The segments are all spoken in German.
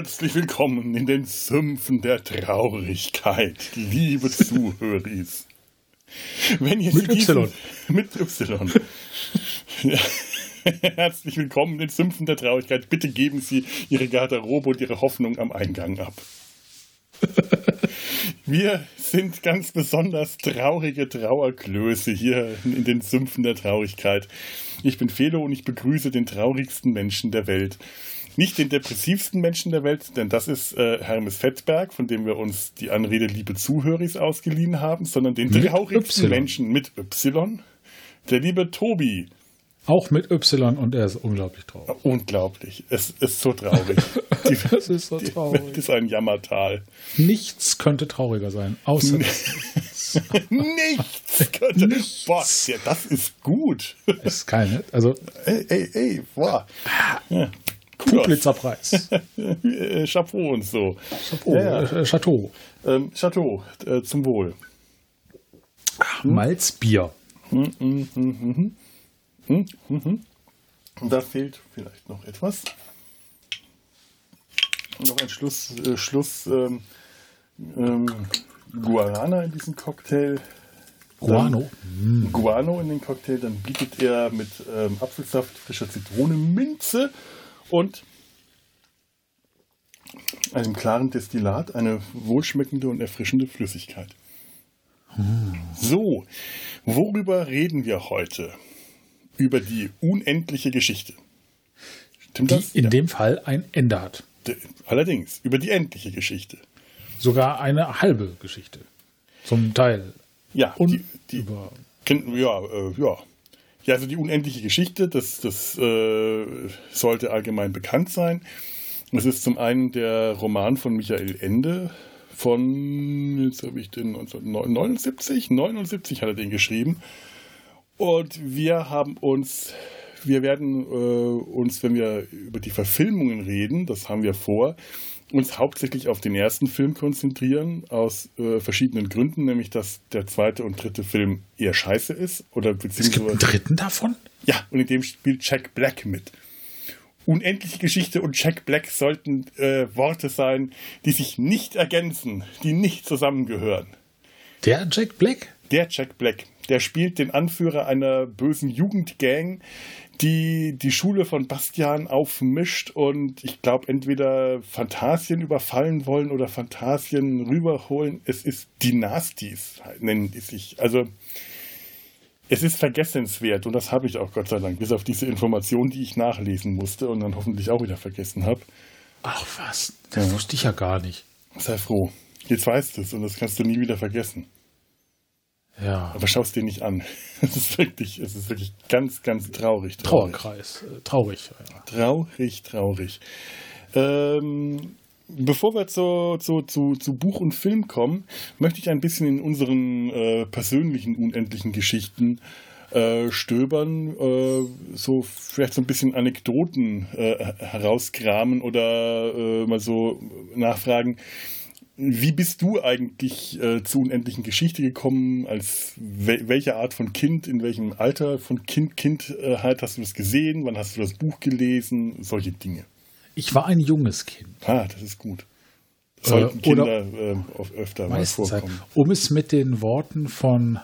Herzlich willkommen in den Sümpfen der Traurigkeit, liebe Zuhöris. Wenn ihr mit diesen, Y. Mit Y. Herzlich willkommen in den Sümpfen der Traurigkeit. Bitte geben Sie Ihre Garderobe und Ihre Hoffnung am Eingang ab. Wir sind ganz besonders traurige Trauerklöße hier in den Sümpfen der Traurigkeit. Ich bin Felo und ich begrüße den traurigsten Menschen der Welt. Nicht den depressivsten Menschen der Welt, denn das ist äh, Hermes Fettberg, von dem wir uns die Anrede liebe Zuhöris ausgeliehen haben, sondern den Mit traurigsten Y. Menschen mit Y, der liebe Tobi. Auch mit Y und er ist unglaublich traurig. Unglaublich. Es ist so traurig. Die, Das ist so die traurig. Welt ist ein Jammertal. Nichts könnte trauriger sein, außer Nichts könnte. Nichts. Boah, ja, das ist gut. ist keine. Also Ey, ey, ey, boah. Ja. Pulitzerpreis. Äh, Chapeau und so. Oh, Ja, ja. äh, Chateau. Ähm, Chateau, äh, zum Wohl. Malzbier. Und da fehlt vielleicht noch etwas. Noch ein Schluss, äh, Schluss ähm, ähm, Guarana in diesem Cocktail. Guano. Guano in den Cocktail, dann bietet er mit ähm, Apfelsaft, frischer Zitrone, Minze und einem klaren Destillat eine wohlschmeckende und erfrischende Flüssigkeit. So, worüber reden wir heute? Über die unendliche Geschichte. Stimmt Die das? in Ja. dem Fall ein Ende hat. Allerdings, über die endliche Geschichte. Sogar eine halbe Geschichte. Zum Teil. Ja, Und die, die, über. Ja, äh, ja. Ja, also die unendliche Geschichte, das, das äh, sollte allgemein bekannt sein. Es ist zum einen der Roman von Michael Ende von, jetzt habe ich den 1979, 79 hat er den geschrieben. Und wir haben uns, wir werden äh, uns, wenn wir über die Verfilmungen reden, das haben wir vor, uns hauptsächlich auf den ersten Film konzentrieren, aus äh, verschiedenen Gründen, nämlich dass der zweite und dritte Film eher scheiße ist. Oder Es gibt beziehungsweise. einen dritten davon? Ja, und in dem spielt Jack Black mit. Unendliche Geschichte und Jack Black sollten äh, Worte sein, die sich nicht ergänzen, die nicht zusammengehören. Der Jack Black? Der Jack Black, der spielt den Anführer einer bösen Jugendgang, die die Schule von Bastian aufmischt und ich glaube entweder Phantasien überfallen wollen oder Phantasien rüberholen. Es ist Dynasties, nennen die sich. Also es ist vergessenswert und das habe ich auch Gott sei Dank, bis auf diese Information, die ich nachlesen musste und dann hoffentlich auch wieder vergessen habe. Ach was, das wusste ich ja gar nicht. Sei froh. Jetzt weißt du es und das kannst du nie wieder vergessen. Ja. Aber schau es dir nicht an. Es ist wirklich, es ist wirklich ganz, ganz traurig. Traurig, Trauerkreis. Äh, Traurig. Ja. traurig. traurig. Ähm, bevor wir zu, zu, zu, zu Buch und Film kommen, möchte ich ein bisschen in unseren äh, persönlichen unendlichen Geschichten äh, stöbern, äh, so vielleicht so ein bisschen Anekdoten äh, herauskramen oder äh, mal so nachfragen. Wie bist du eigentlich äh, zur unendlichen Geschichte gekommen? Als wel welche Art von Kind, in welchem Alter von Kind, Kindheit hast du das gesehen? Wann hast du das Buch gelesen? Solche Dinge. Ich war ein junges Kind. Ah, das ist gut. Sollten Äh, Kinder oft öfter mal halt, vorkommen. um es mit den Worten von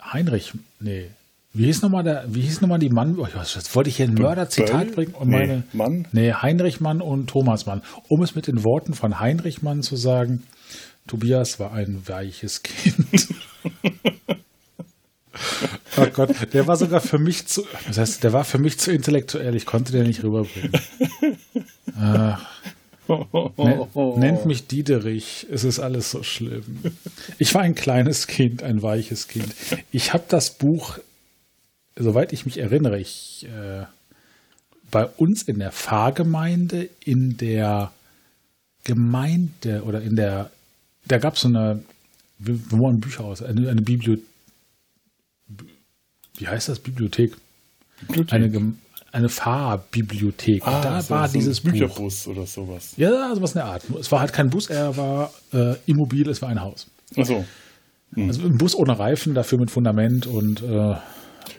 Heinrich, nee, wie hieß nochmal der, wie hieß nochmal die Mann, oh, das wollte ich hier ein Mörderzitat bringen und Nee, meine, Mann? nee, Heinrich Mann und Thomas Mann, um es mit den Worten von Heinrich Mann zu sagen, Tobias war ein weiches Kind. oh Gott, der war sogar für mich zu, das heißt, der war für mich zu intellektuell, ich konnte den nicht rüberbringen. Nen- Nennt mich Diederich, es ist alles so schlimm. Ich war ein kleines Kind, ein weiches Kind. Ich habe das Buch, soweit ich mich erinnere, ich, äh, bei uns in der Pfarrgemeinde, in der Gemeinde oder in der, da gab es so eine, wir wollen Bücher aus, eine, eine Bibliothek, wie heißt das, Bibliothek? Eine, Gem- eine Fahrbibliothek. Und da Ah, so- war so ein dieses Buch. Bücherbus oder sowas. Ja, sowas in der Art. Es war halt kein Bus, er war äh, immobil, es war ein Haus. Achso. Also ein Bus ohne Reifen, dafür mit Fundament und äh,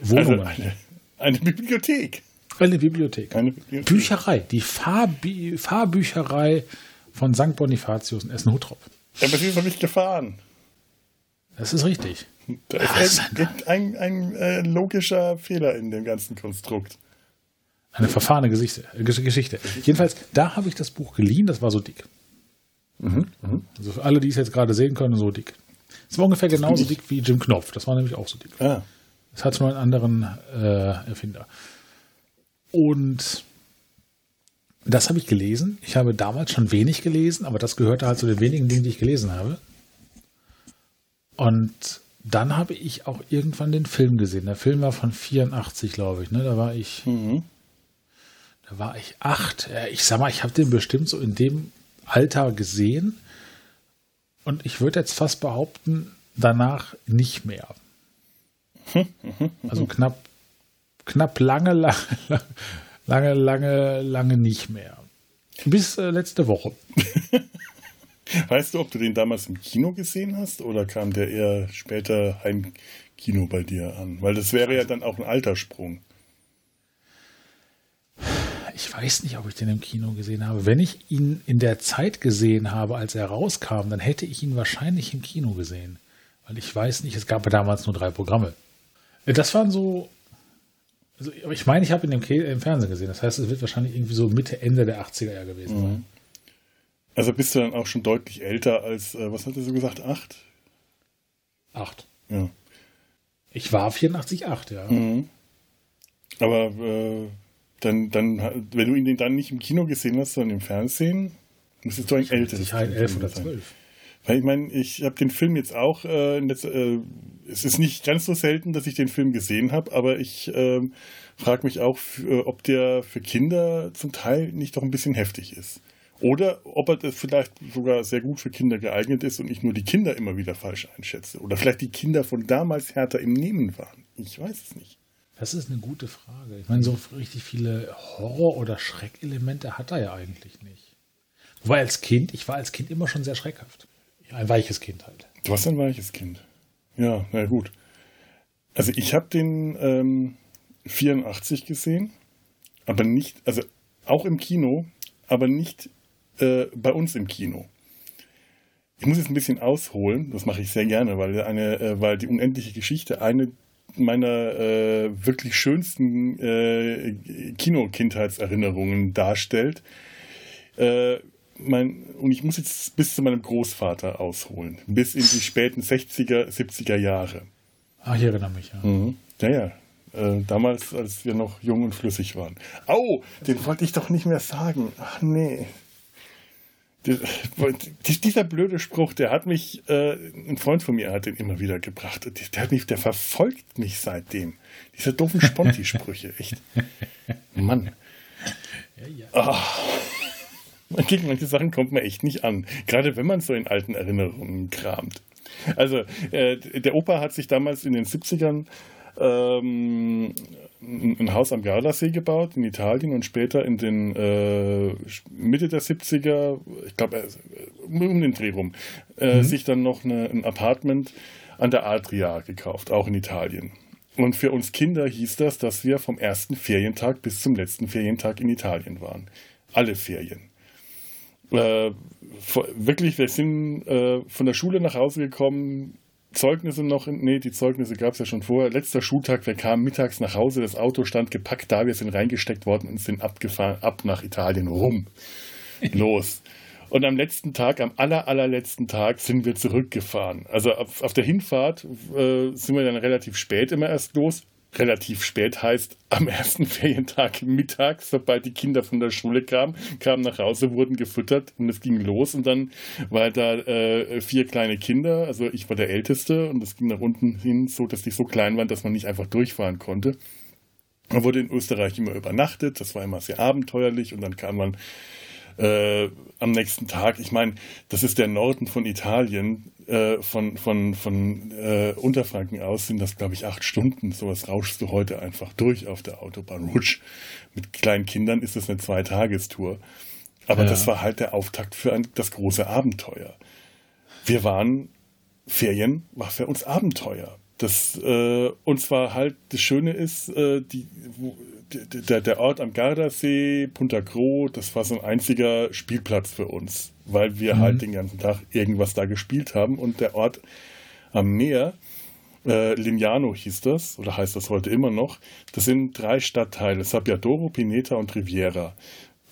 Also Wohnungen. eine, eine Bibliothek. Eine Bibliothek. Eine Bibliothek. Bücherei, die Fahrbi Fahrbücherei von St. Bonifatius in Essen-Hutrop. Ja, aber sie ist noch nicht gefahren. Das ist richtig. Da ist ein, ein, ein äh, logischer Fehler in dem ganzen Konstrukt. Eine verfahrene Geschichte. Äh, Geschichte. Jedenfalls, da habe ich das Buch geliehen, das war so dick. Mhm, mh. Also für alle, die es jetzt gerade sehen können, so dick. Es war ungefähr genauso dick wie Jim Knopf. Das war nämlich auch so dick. Ah. Es hat nur einen anderen äh, Erfinder. Und das habe ich gelesen. Ich habe damals schon wenig gelesen, aber das gehörte halt zu den wenigen Dingen, die ich gelesen habe. Und dann habe ich auch irgendwann den Film gesehen. Der Film war von 84, glaube ich. Ne? Da war ich, mhm. da war ich acht. Ich sag mal, ich habe den bestimmt so in dem Alter gesehen. Und ich würde jetzt fast behaupten, danach nicht mehr. Also knapp, knapp lange, lange, lange, lange, lange nicht mehr. Bis äh, letzte Woche. Weißt du, ob du den damals im Kino gesehen hast oder kam der eher später Heimkino bei dir an? Weil das wäre ja dann auch ein Alterssprung. Ich weiß nicht, ob ich den im Kino gesehen habe. Wenn ich ihn in der Zeit gesehen habe, als er rauskam, dann hätte ich ihn wahrscheinlich im Kino gesehen. Weil ich weiß nicht, es gab ja damals nur drei Programme. Das waren so. Also, ich meine, ich habe ihn im, im, Fernsehen gesehen. Das heißt, es wird wahrscheinlich irgendwie so Mitte, Ende der 80er Jahre gewesen sein. Mhm. Also bist du dann auch schon deutlich älter als, äh, was hat er so gesagt, acht? Acht. Ja. Ich war 84, acht, ja. Mhm. Aber äh, dann, dann, wenn du ihn dann nicht im Kino gesehen hast, sondern im Fernsehen, müsstest du ein älteres sein. elf oder zwölf. Weil ich meine, ich habe den Film jetzt auch, äh, äh, es ist nicht ganz so selten, dass ich den Film gesehen habe, aber ich äh, frage mich auch, äh, ob der für Kinder zum Teil nicht doch ein bisschen heftig ist. Oder ob er das vielleicht sogar sehr gut für Kinder geeignet ist und ich nur die Kinder immer wieder falsch einschätze. Oder vielleicht die Kinder von damals härter im Nehmen waren. Ich weiß es nicht. Das ist eine gute Frage. Ich meine, so richtig viele Horror- oder Schreckelemente hat er ja eigentlich nicht. Wobei als Kind, ich war als Kind immer schon sehr schreckhaft. Ein weiches Kind halt. Du warst ein weiches Kind. Ja, na gut. Also ich habe den ähm, 84 gesehen, aber nicht, also auch im Kino, aber nicht äh, bei uns im Kino. Ich muss jetzt ein bisschen ausholen, das mache ich sehr gerne, weil, eine, äh, weil die unendliche Geschichte eine meiner äh, wirklich schönsten äh, Kino-Kindheitserinnerungen darstellt. Äh, mein, und ich muss jetzt bis zu meinem Großvater ausholen, bis in die späten 60er, 70er Jahre. Ah, ich erinnere mich, ja. Mhm. Ja, ja. Äh, damals, als wir noch jung und flüssig waren. Au, den wollte ich doch nicht mehr sagen. Ach nee dieser blöde Spruch, der hat mich, äh, ein Freund von mir hat den immer wieder gebracht. Der, hat mich, der verfolgt mich seitdem. Diese doofen Sponti-Sprüche, echt. Mann. Ja, ja. Gegen manche Sachen kommt man echt nicht an. Gerade wenn man so in alten Erinnerungen kramt. Also, äh, der Opa hat sich damals in den 70ern ähm, ein Haus am Gardasee gebaut in Italien und später in den äh, Mitte der 70er, ich glaube äh, um den Dreh rum, äh, mhm. sich dann noch eine, ein Apartment an der Adria gekauft, auch in Italien. Und für uns Kinder hieß das, dass wir vom ersten Ferientag bis zum letzten Ferientag in Italien waren. Alle Ferien. Äh, wirklich, wir sind äh, von der Schule nach Hause gekommen, Zeugnisse noch, nee, die Zeugnisse gab es ja schon vorher. Letzter Schultag, wir kamen mittags nach Hause, das Auto stand gepackt da, wir sind reingesteckt worden und sind abgefahren, ab nach Italien rum. Los. Und am letzten Tag, am aller, allerletzten Tag sind wir zurückgefahren. Also auf, auf der Hinfahrt äh, sind wir dann relativ spät immer erst los relativ spät heißt am ersten Ferientag mittags, sobald die Kinder von der Schule kamen, kamen nach Hause, wurden gefüttert und es ging los und dann war da äh, vier kleine Kinder, also ich war der Älteste und es ging nach unten hin so, dass die so klein waren, dass man nicht einfach durchfahren konnte. Man wurde in Österreich immer übernachtet, das war immer sehr abenteuerlich und dann kam man äh, am nächsten Tag. Ich meine, das ist der Norden von Italien. Äh, von von, von äh, Unterfranken aus sind das, glaube ich, acht Stunden. Sowas rauschst du heute einfach durch auf der Autobahn. Rutsch. Mit kleinen Kindern ist das eine Zweitagestour. Aber ja. das war halt der Auftakt für ein, das große Abenteuer. Wir waren, Ferien war für uns Abenteuer. Das, äh, und zwar halt, das Schöne ist, äh, die, der, der Ort am Gardasee, Punta Gro, das war so ein einziger Spielplatz für uns, weil wir mhm. halt den ganzen Tag irgendwas da gespielt haben und der Ort am Meer, äh, Lignano hieß das, oder heißt das heute immer noch, das sind drei Stadtteile, Sabbiadoro, Pineta und Riviera.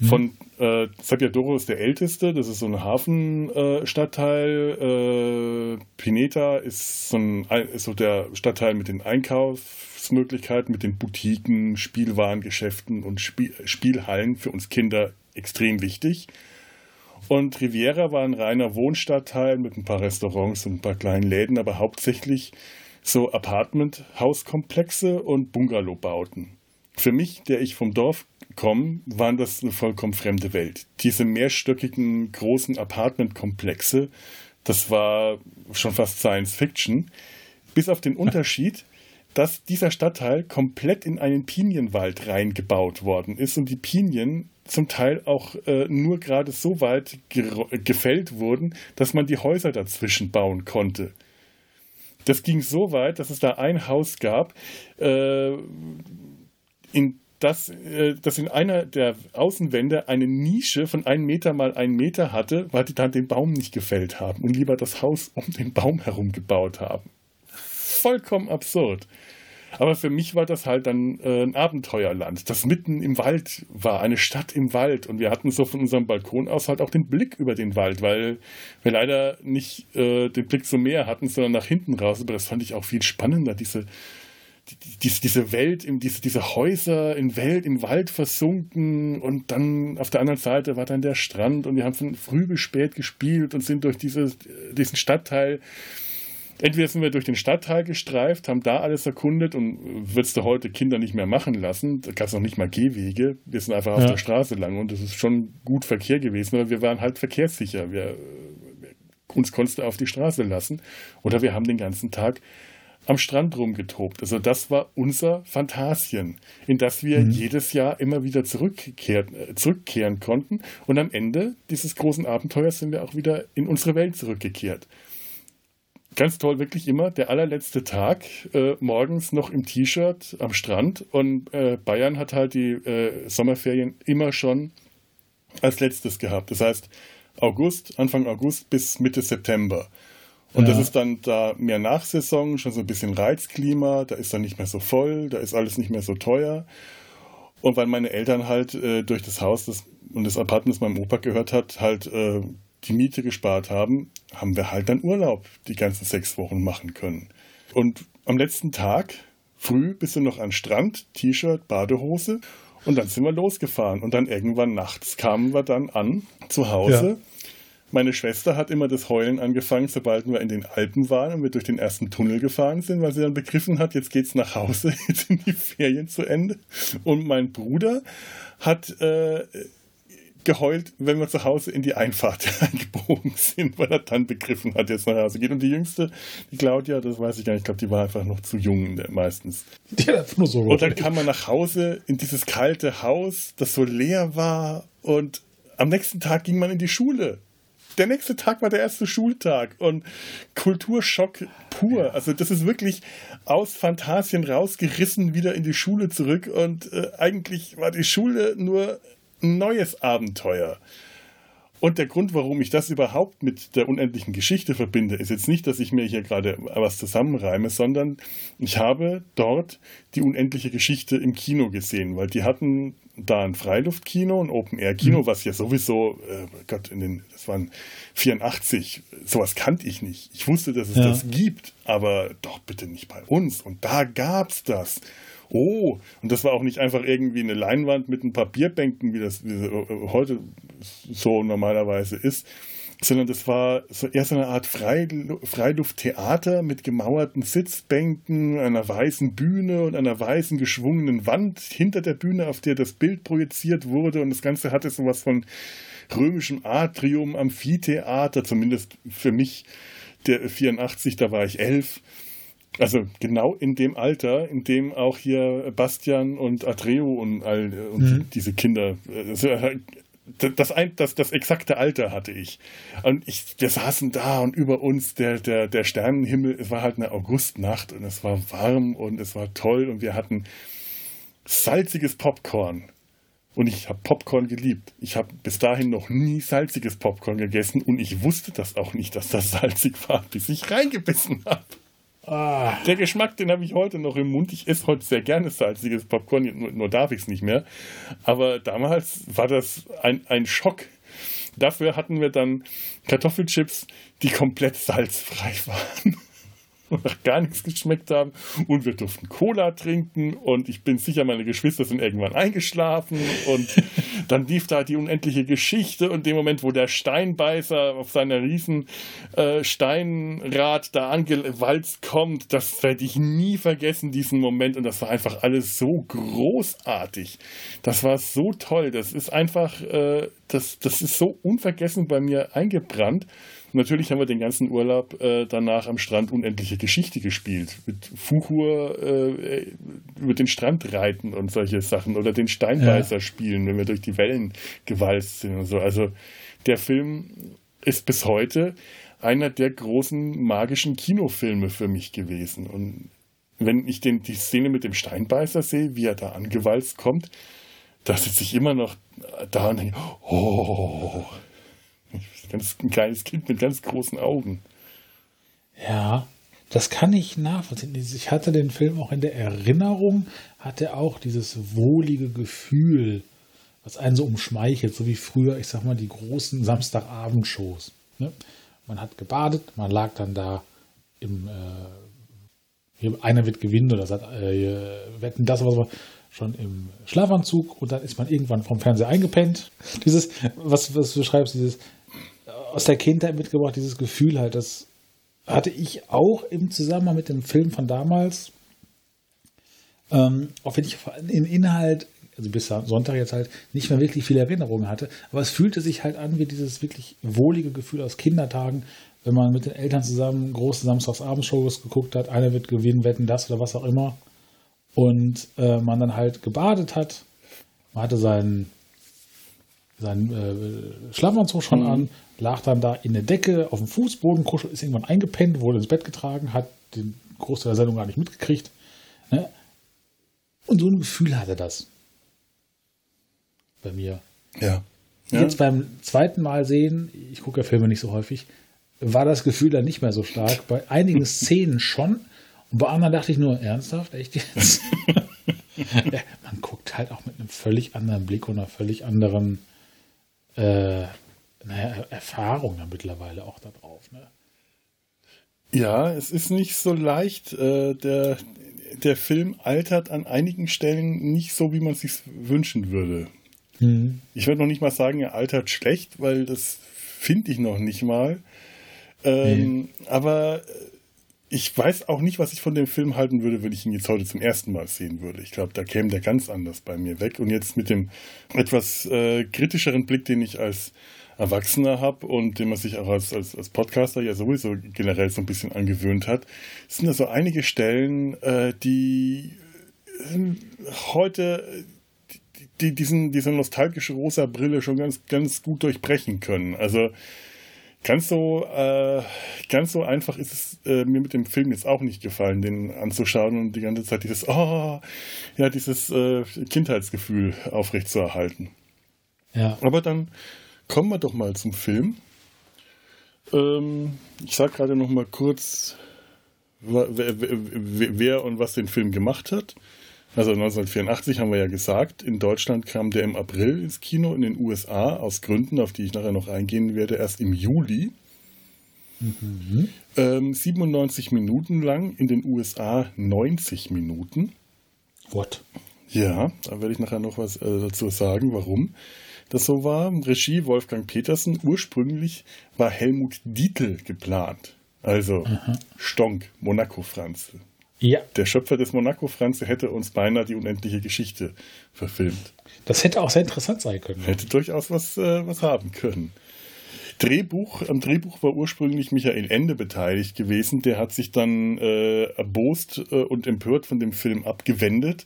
Mhm. Von äh, Sabbiadoro ist der älteste, das ist so ein Hafenstadtteil. Äh, Pineta ist so, ein, ist so der Stadtteil mit den Einkaufsmöglichkeiten, mit den Boutiquen, Spielwarengeschäften und Spiel Spielhallen für uns Kinder extrem wichtig. Und Riviera war ein reiner Wohnstadtteil mit ein paar Restaurants und ein paar kleinen Läden, aber hauptsächlich so Apartment-Hauskomplexe und Bungalowbauten. Für mich, der ich vom Dorf komme, waren das eine vollkommen fremde Welt. Diese mehrstöckigen großen Apartmentkomplexe, das war schon fast Science Fiction. Bis auf den Unterschied, dass dieser Stadtteil komplett in einen Pinienwald reingebaut worden ist und die Pinien zum Teil auch äh, nur gerade so weit gefällt wurden, dass man die Häuser dazwischen bauen konnte. Das ging so weit, dass es da ein Haus gab, äh, in das, äh, das in einer der Außenwände eine Nische von einem Meter mal einen Meter hatte, weil die dann den Baum nicht gefällt haben und lieber das Haus um den Baum herum gebaut haben. Vollkommen absurd. Aber für mich war das halt dann äh, ein Abenteuerland, das mitten im Wald war, eine Stadt im Wald. Und wir hatten so von unserem Balkon aus halt auch den Blick über den Wald, weil wir leider nicht äh, den Blick zum Meer hatten, sondern nach hinten raus. Aber das fand ich auch viel spannender, diese diese, diese Welt, diese, diese Häuser in Welt, im Wald versunken und dann auf der anderen Seite war dann der Strand und wir haben von früh bis spät gespielt und sind durch diese, diesen Stadtteil entweder sind wir durch den Stadtteil gestreift, haben da alles erkundet und würdest du heute Kinder nicht mehr machen lassen. Da gab es noch nicht mal Gehwege. Wir sind einfach ja. auf der Straße lang und das ist schon gut Verkehr gewesen, aber wir waren halt verkehrssicher. Wir, uns konntest du auf die Straße lassen. Oder wir haben den ganzen Tag am Strand rumgetobt. Also das war unser Phantasien, in das wir mhm. jedes Jahr immer wieder zurückkehren, zurückkehren konnten. Und am Ende dieses großen Abenteuers sind wir auch wieder in unsere Welt zurückgekehrt. Ganz toll, wirklich immer der allerletzte Tag, äh, morgens noch im T-Shirt am Strand. Und äh, Bayern hat halt die äh, Sommerferien immer schon als letztes gehabt. Das heißt, August, Anfang August bis Mitte September. Und ja. das ist dann da mehr Nachsaison, schon so ein bisschen Reizklima, da ist dann nicht mehr so voll, da ist alles nicht mehr so teuer. Und weil meine Eltern halt äh, durch das Haus das, und das Apartment, das meinem Opa gehört hat, halt äh, die Miete gespart haben, haben wir halt dann Urlaub die ganzen sechs Wochen machen können. Und am letzten Tag, früh, bist du noch an Strand, T-Shirt, Badehose und dann sind wir losgefahren. Und dann irgendwann nachts kamen wir dann an zu Hause. Ja meine Schwester hat immer das Heulen angefangen, sobald wir in den Alpen waren und wir durch den ersten Tunnel gefahren sind, weil sie dann begriffen hat, jetzt geht's nach Hause, jetzt sind die Ferien zu Ende. Und mein Bruder hat äh, geheult, wenn wir zu Hause in die Einfahrt eingebogen sind, weil er dann begriffen hat, jetzt nach Hause geht. Und die jüngste, die Claudia, das weiß ich gar nicht, ich glaube, die war einfach noch zu jung meistens. Die hat nur so Und dann kam man nach Hause in dieses kalte Haus, das so leer war und am nächsten Tag ging man in die Schule der nächste Tag war der erste Schultag und Kulturschock pur. Also das ist wirklich aus Fantasien rausgerissen wieder in die Schule zurück und äh, eigentlich war die Schule nur ein neues Abenteuer. Und der Grund, warum ich das überhaupt mit der unendlichen Geschichte verbinde, ist jetzt nicht, dass ich mir hier gerade was zusammenreime, sondern ich habe dort die unendliche Geschichte im Kino gesehen, weil die hatten da ein Freiluftkino, ein Open-Air-Kino, mhm. was ja sowieso, äh, Gott, in den, das waren 84, sowas kannte ich nicht. Ich wusste, dass es ja. das gibt, aber doch bitte nicht bei uns. Und da gab's das oh, und das war auch nicht einfach irgendwie eine Leinwand mit ein paar Bierbänken, wie das, äh, heute so normalerweise ist, sondern das war so eher so eine Art Freilufttheater mit gemauerten Sitzbänken, einer weißen Bühne und einer weißen geschwungenen Wand hinter der Bühne, auf der das Bild projiziert wurde und das Ganze hatte sowas von römischem Atrium, Amphitheater, zumindest für mich der 84, da war ich elf. Also genau in dem Alter, in dem auch hier Bastian und Atreo und all und mhm. diese Kinder, das, das, das, das, exakte Alter hatte ich. Und ich, wir saßen da und über uns der, der, der Sternenhimmel, es war halt eine Augustnacht und es war warm und es war toll und wir hatten salziges Popcorn. Und ich habe Popcorn geliebt. Ich habe bis dahin noch nie salziges Popcorn gegessen und ich wusste das auch nicht, dass das salzig war, bis ich reingebissen habe. Ah. Der Geschmack, den habe ich heute noch im Mund. Ich esse heute sehr gerne salziges Popcorn, nur, nur darf ich es nicht mehr. Aber damals war das ein, ein Schock. Dafür hatten wir dann Kartoffelchips, die komplett salzfrei waren und nach gar nichts geschmeckt haben. Und wir durften Cola trinken und ich bin sicher, meine Geschwister sind irgendwann eingeschlafen und dann lief da die unendliche Geschichte und dem Moment, wo der Steinbeißer auf seiner riesen äh, Steinrad da angewalzt kommt, das werde ich nie vergessen, diesen Moment und das war einfach alles so großartig. Das war so toll. Das ist einfach, äh, das, das ist so unvergessen bei mir eingebrannt natürlich haben wir den ganzen Urlaub äh, danach am Strand unendliche Geschichte gespielt. Mit Fuchur äh, über den Strand reiten und solche Sachen oder den Steinbeißer ja. spielen, wenn wir durch die Wellen gewalzt sind und so. Also der Film ist bis heute einer der großen magischen Kinofilme für mich gewesen. Und wenn ich den, die Szene mit dem Steinbeißer sehe, wie er da angewalzt kommt, da sitze ich immer noch da und denke, oh, Ganz, ein kleines Kind mit ganz großen Augen. Ja, das kann ich nachvollziehen. Ich hatte den Film auch in der Erinnerung, hatte auch dieses wohlige Gefühl, was einen so umschmeichelt, so wie früher, ich sag mal, die großen Samstagabendshows. Ne? Man hat gebadet, man lag dann da im, äh, einer wird gewinnen oder sagt, äh, wetten das oder so, schon im Schlafanzug und dann ist man irgendwann vom Fernseher eingepennt. Dieses, was, was du schreibst, dieses, aus der Kindheit mitgebracht, dieses Gefühl halt, das hatte ich auch im Zusammenhang mit dem Film von damals. Ähm, auch wenn ich in Inhalt, also bis Sonntag jetzt halt, nicht mehr wirklich viele Erinnerungen hatte, aber es fühlte sich halt an wie dieses wirklich wohlige Gefühl aus Kindertagen, wenn man mit den Eltern zusammen große Samstagsabendshows geguckt hat, einer wird gewinnen, wetten das oder was auch immer. Und äh, man dann halt gebadet hat. Man hatte seinen seinen äh, Schlafanzug schon mhm. an, lag dann da in der Decke auf dem Fußboden, Kuschel ist irgendwann eingepennt, wurde ins Bett getragen, hat den Großteil der Sendung gar nicht mitgekriegt. Ne? Und so ein Gefühl hatte das. Bei mir. Ja. ja. Jetzt beim zweiten Mal sehen, ich gucke ja Filme nicht so häufig, war das Gefühl dann nicht mehr so stark. Bei einigen Szenen schon. Und bei anderen dachte ich nur, ernsthaft, echt jetzt? ja, man guckt halt auch mit einem völlig anderen Blick und einer völlig anderen äh, naja, Erfahrung ja mittlerweile auch darauf. Ne? Ja, es ist nicht so leicht. Äh, der, der Film altert an einigen Stellen nicht so, wie man es sich wünschen würde. Mhm. Ich würde noch nicht mal sagen, er altert schlecht, weil das finde ich noch nicht mal. Ähm, mhm. Aber ich weiß auch nicht, was ich von dem Film halten würde, wenn ich ihn jetzt heute zum ersten Mal sehen würde. Ich glaube, da käme der ganz anders bei mir weg. Und jetzt mit dem etwas äh, kritischeren Blick, den ich als Erwachsener habe und den man sich auch als, als, als Podcaster ja sowieso generell so ein bisschen angewöhnt hat, sind da so einige Stellen, äh, die äh, heute die, diesen, diese nostalgische rosa Brille schon ganz, ganz gut durchbrechen können. Also ganz so, äh, ganz so einfach ist es äh, mir mit dem Film jetzt auch nicht gefallen, den anzuschauen und die ganze Zeit dieses, oh, ja, dieses äh, Kindheitsgefühl aufrechtzuerhalten. Ja. Aber dann kommen wir doch mal zum Film. Ähm, ich sage gerade noch mal kurz, wer, wer, wer, und was den Film gemacht hat. Also 1984 haben wir ja gesagt, in Deutschland kam der im April ins Kino, in den USA aus Gründen, auf die ich nachher noch eingehen werde, erst im Juli. Mhm. Ähm, 97 Minuten lang, in den USA 90 Minuten. What? Ja, da werde ich nachher noch was äh, dazu sagen, warum das so war. Regie Wolfgang Petersen. Ursprünglich war Helmut Dietl geplant. Also Aha. Stonk, Monaco-Franze. Ja. Der Schöpfer des Monaco-Franze hätte uns beinahe die unendliche Geschichte verfilmt. Das hätte auch sehr interessant sein können. Hätte durchaus was, äh, was haben können. Drehbuch, am Drehbuch war ursprünglich Michael Ende beteiligt gewesen. Der hat sich dann äh, erbost äh, und empört von dem Film abgewendet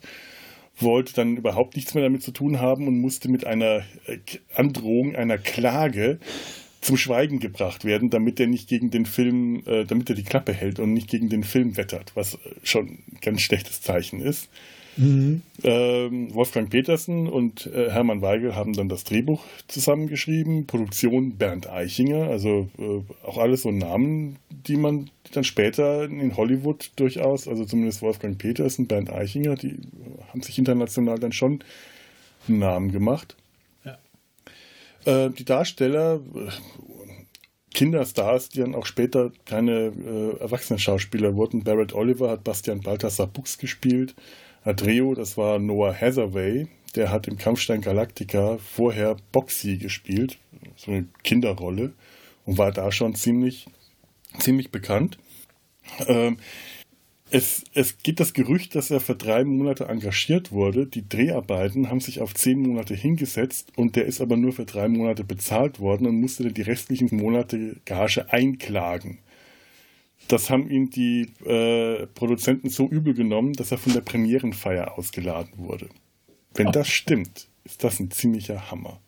wollte dann überhaupt nichts mehr damit zu tun haben und musste mit einer äh, Androhung einer Klage zum Schweigen gebracht werden, damit er nicht gegen den Film, äh, damit er die Klappe hält und nicht gegen den Film wettert, was äh, schon ein ganz schlechtes Zeichen ist. Mhm. Ähm, Wolfgang Petersen und äh, Hermann Weigel haben dann das Drehbuch zusammengeschrieben. Produktion Bernd Eichinger, also äh, auch alles so Namen, die man dann später in Hollywood durchaus, also zumindest Wolfgang Petersen, Bernd Eichinger, die haben sich international dann schon einen Namen gemacht. Äh, die Darsteller, Kinderstars, die dann auch später keine äh, Erwachsenen-Schauspieler wurden. Barrett Oliver hat Bastian Balthasar Bux gespielt. Adreo, das war Noah Hathaway, der hat im Kampfstein Galactica vorher Boxy gespielt, so eine Kinderrolle, und war da schon ziemlich, ziemlich bekannt. Ähm, es, es gibt das Gerücht, dass er für drei Monate engagiert wurde. Die Dreharbeiten haben sich auf zehn Monate hingesetzt und der ist aber nur für drei Monate bezahlt worden und musste dann die restlichen Monate Gage einklagen das haben ihm die äh, Produzenten so übel genommen, dass er von der Premierenfeier ausgeladen wurde. Wenn das stimmt, ist das ein ziemlicher Hammer.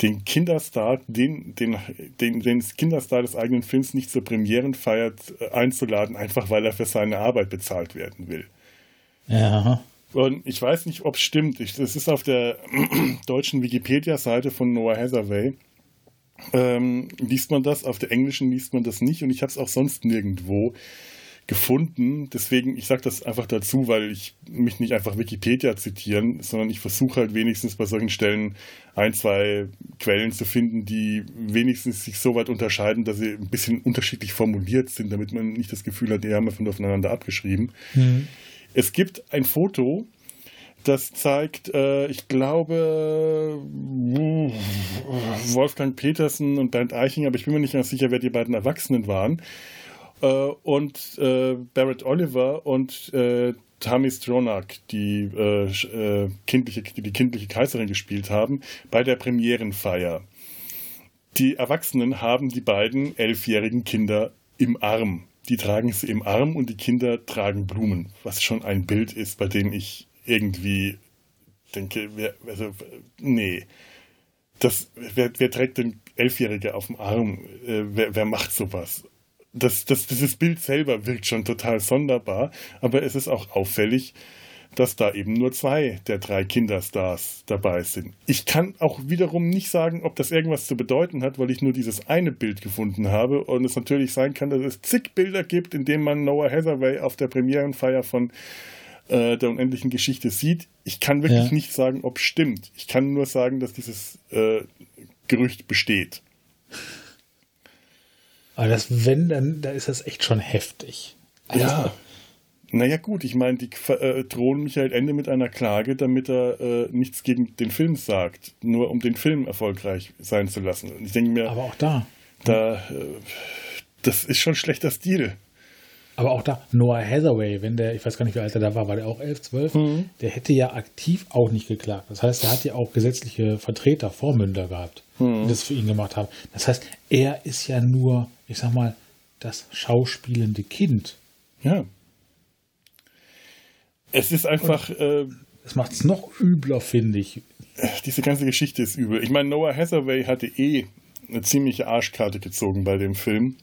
Den Kinderstar, den, den, den, den Kinderstar des eigenen Films nicht zur Premierenfeier äh, einzuladen, einfach weil er für seine Arbeit bezahlt werden will. Ja. Und ich weiß nicht, ob es stimmt. Ich, das ist auf der deutschen Wikipedia-Seite von Noah Hathaway ähm, liest man das, auf der englischen liest man das nicht und ich habe es auch sonst nirgendwo gefunden. Deswegen, ich sage das einfach dazu, weil ich mich nicht einfach Wikipedia zitieren, sondern ich versuche halt wenigstens bei solchen Stellen ein, zwei Quellen zu finden, die wenigstens sich so weit unterscheiden, dass sie ein bisschen unterschiedlich formuliert sind, damit man nicht das Gefühl hat, die haben wir voneinander abgeschrieben. Mhm. Es gibt ein Foto, das zeigt, äh, ich glaube, Wolfgang Petersen und Bernd Eichinger, aber ich bin mir nicht ganz sicher, wer die beiden Erwachsenen waren. Äh, und äh, Barrett Oliver und äh, Tami Stronach, die, äh, kindliche, die, kindliche Kaiserin gespielt haben, bei der Premierenfeier. Die Erwachsenen haben die beiden elfjährigen Kinder im Arm. Die tragen sie im Arm und die Kinder tragen Blumen, was schon ein Bild ist, bei dem ich irgendwie denke, wer, also, nee. Das, wer, wer trägt denn Elfjährige auf dem Arm? Wer, wer macht sowas? Das, das, dieses Bild selber wirkt schon total sonderbar, aber es ist auch auffällig, dass da eben nur zwei der drei Kinderstars dabei sind. Ich kann auch wiederum nicht sagen, ob das irgendwas zu bedeuten hat, weil ich nur dieses eine Bild gefunden habe und es natürlich sein kann, dass es zig Bilder gibt, in denen man Noah Hathaway auf der Premierenfeier von äh, der unendlichen Geschichte sieht. Ich kann wirklich ja. nicht sagen, ob es stimmt. Ich kann nur sagen, dass dieses äh, Gerücht besteht. Aber das, wenn, dann da ist das echt schon heftig. Also, ja. Naja, gut, ich meine, die äh, drohen Michael Ende mit einer Klage, damit er äh, nichts gegen den Film sagt, nur um den Film erfolgreich sein zu lassen. Und ich denke mir. Aber auch da. Da, äh, das ist schon schlechter Stil. Aber auch da, Noah Hathaway, wenn der, ich weiß gar nicht, wie alt er da war, war der auch 11, 12, mhm. der hätte ja aktiv auch nicht geklagt. Das heißt, er hat ja auch gesetzliche Vertreter, Vormünder gehabt, mhm. die das für ihn gemacht haben. Das heißt, er ist ja nur, ich sag mal, das schauspielende Kind. Ja. Es ist einfach. Äh, das macht es noch übler, finde ich. Diese ganze Geschichte ist übel. Ich meine, Noah Hathaway hatte eh eine ziemliche Arschkarte gezogen bei dem Film.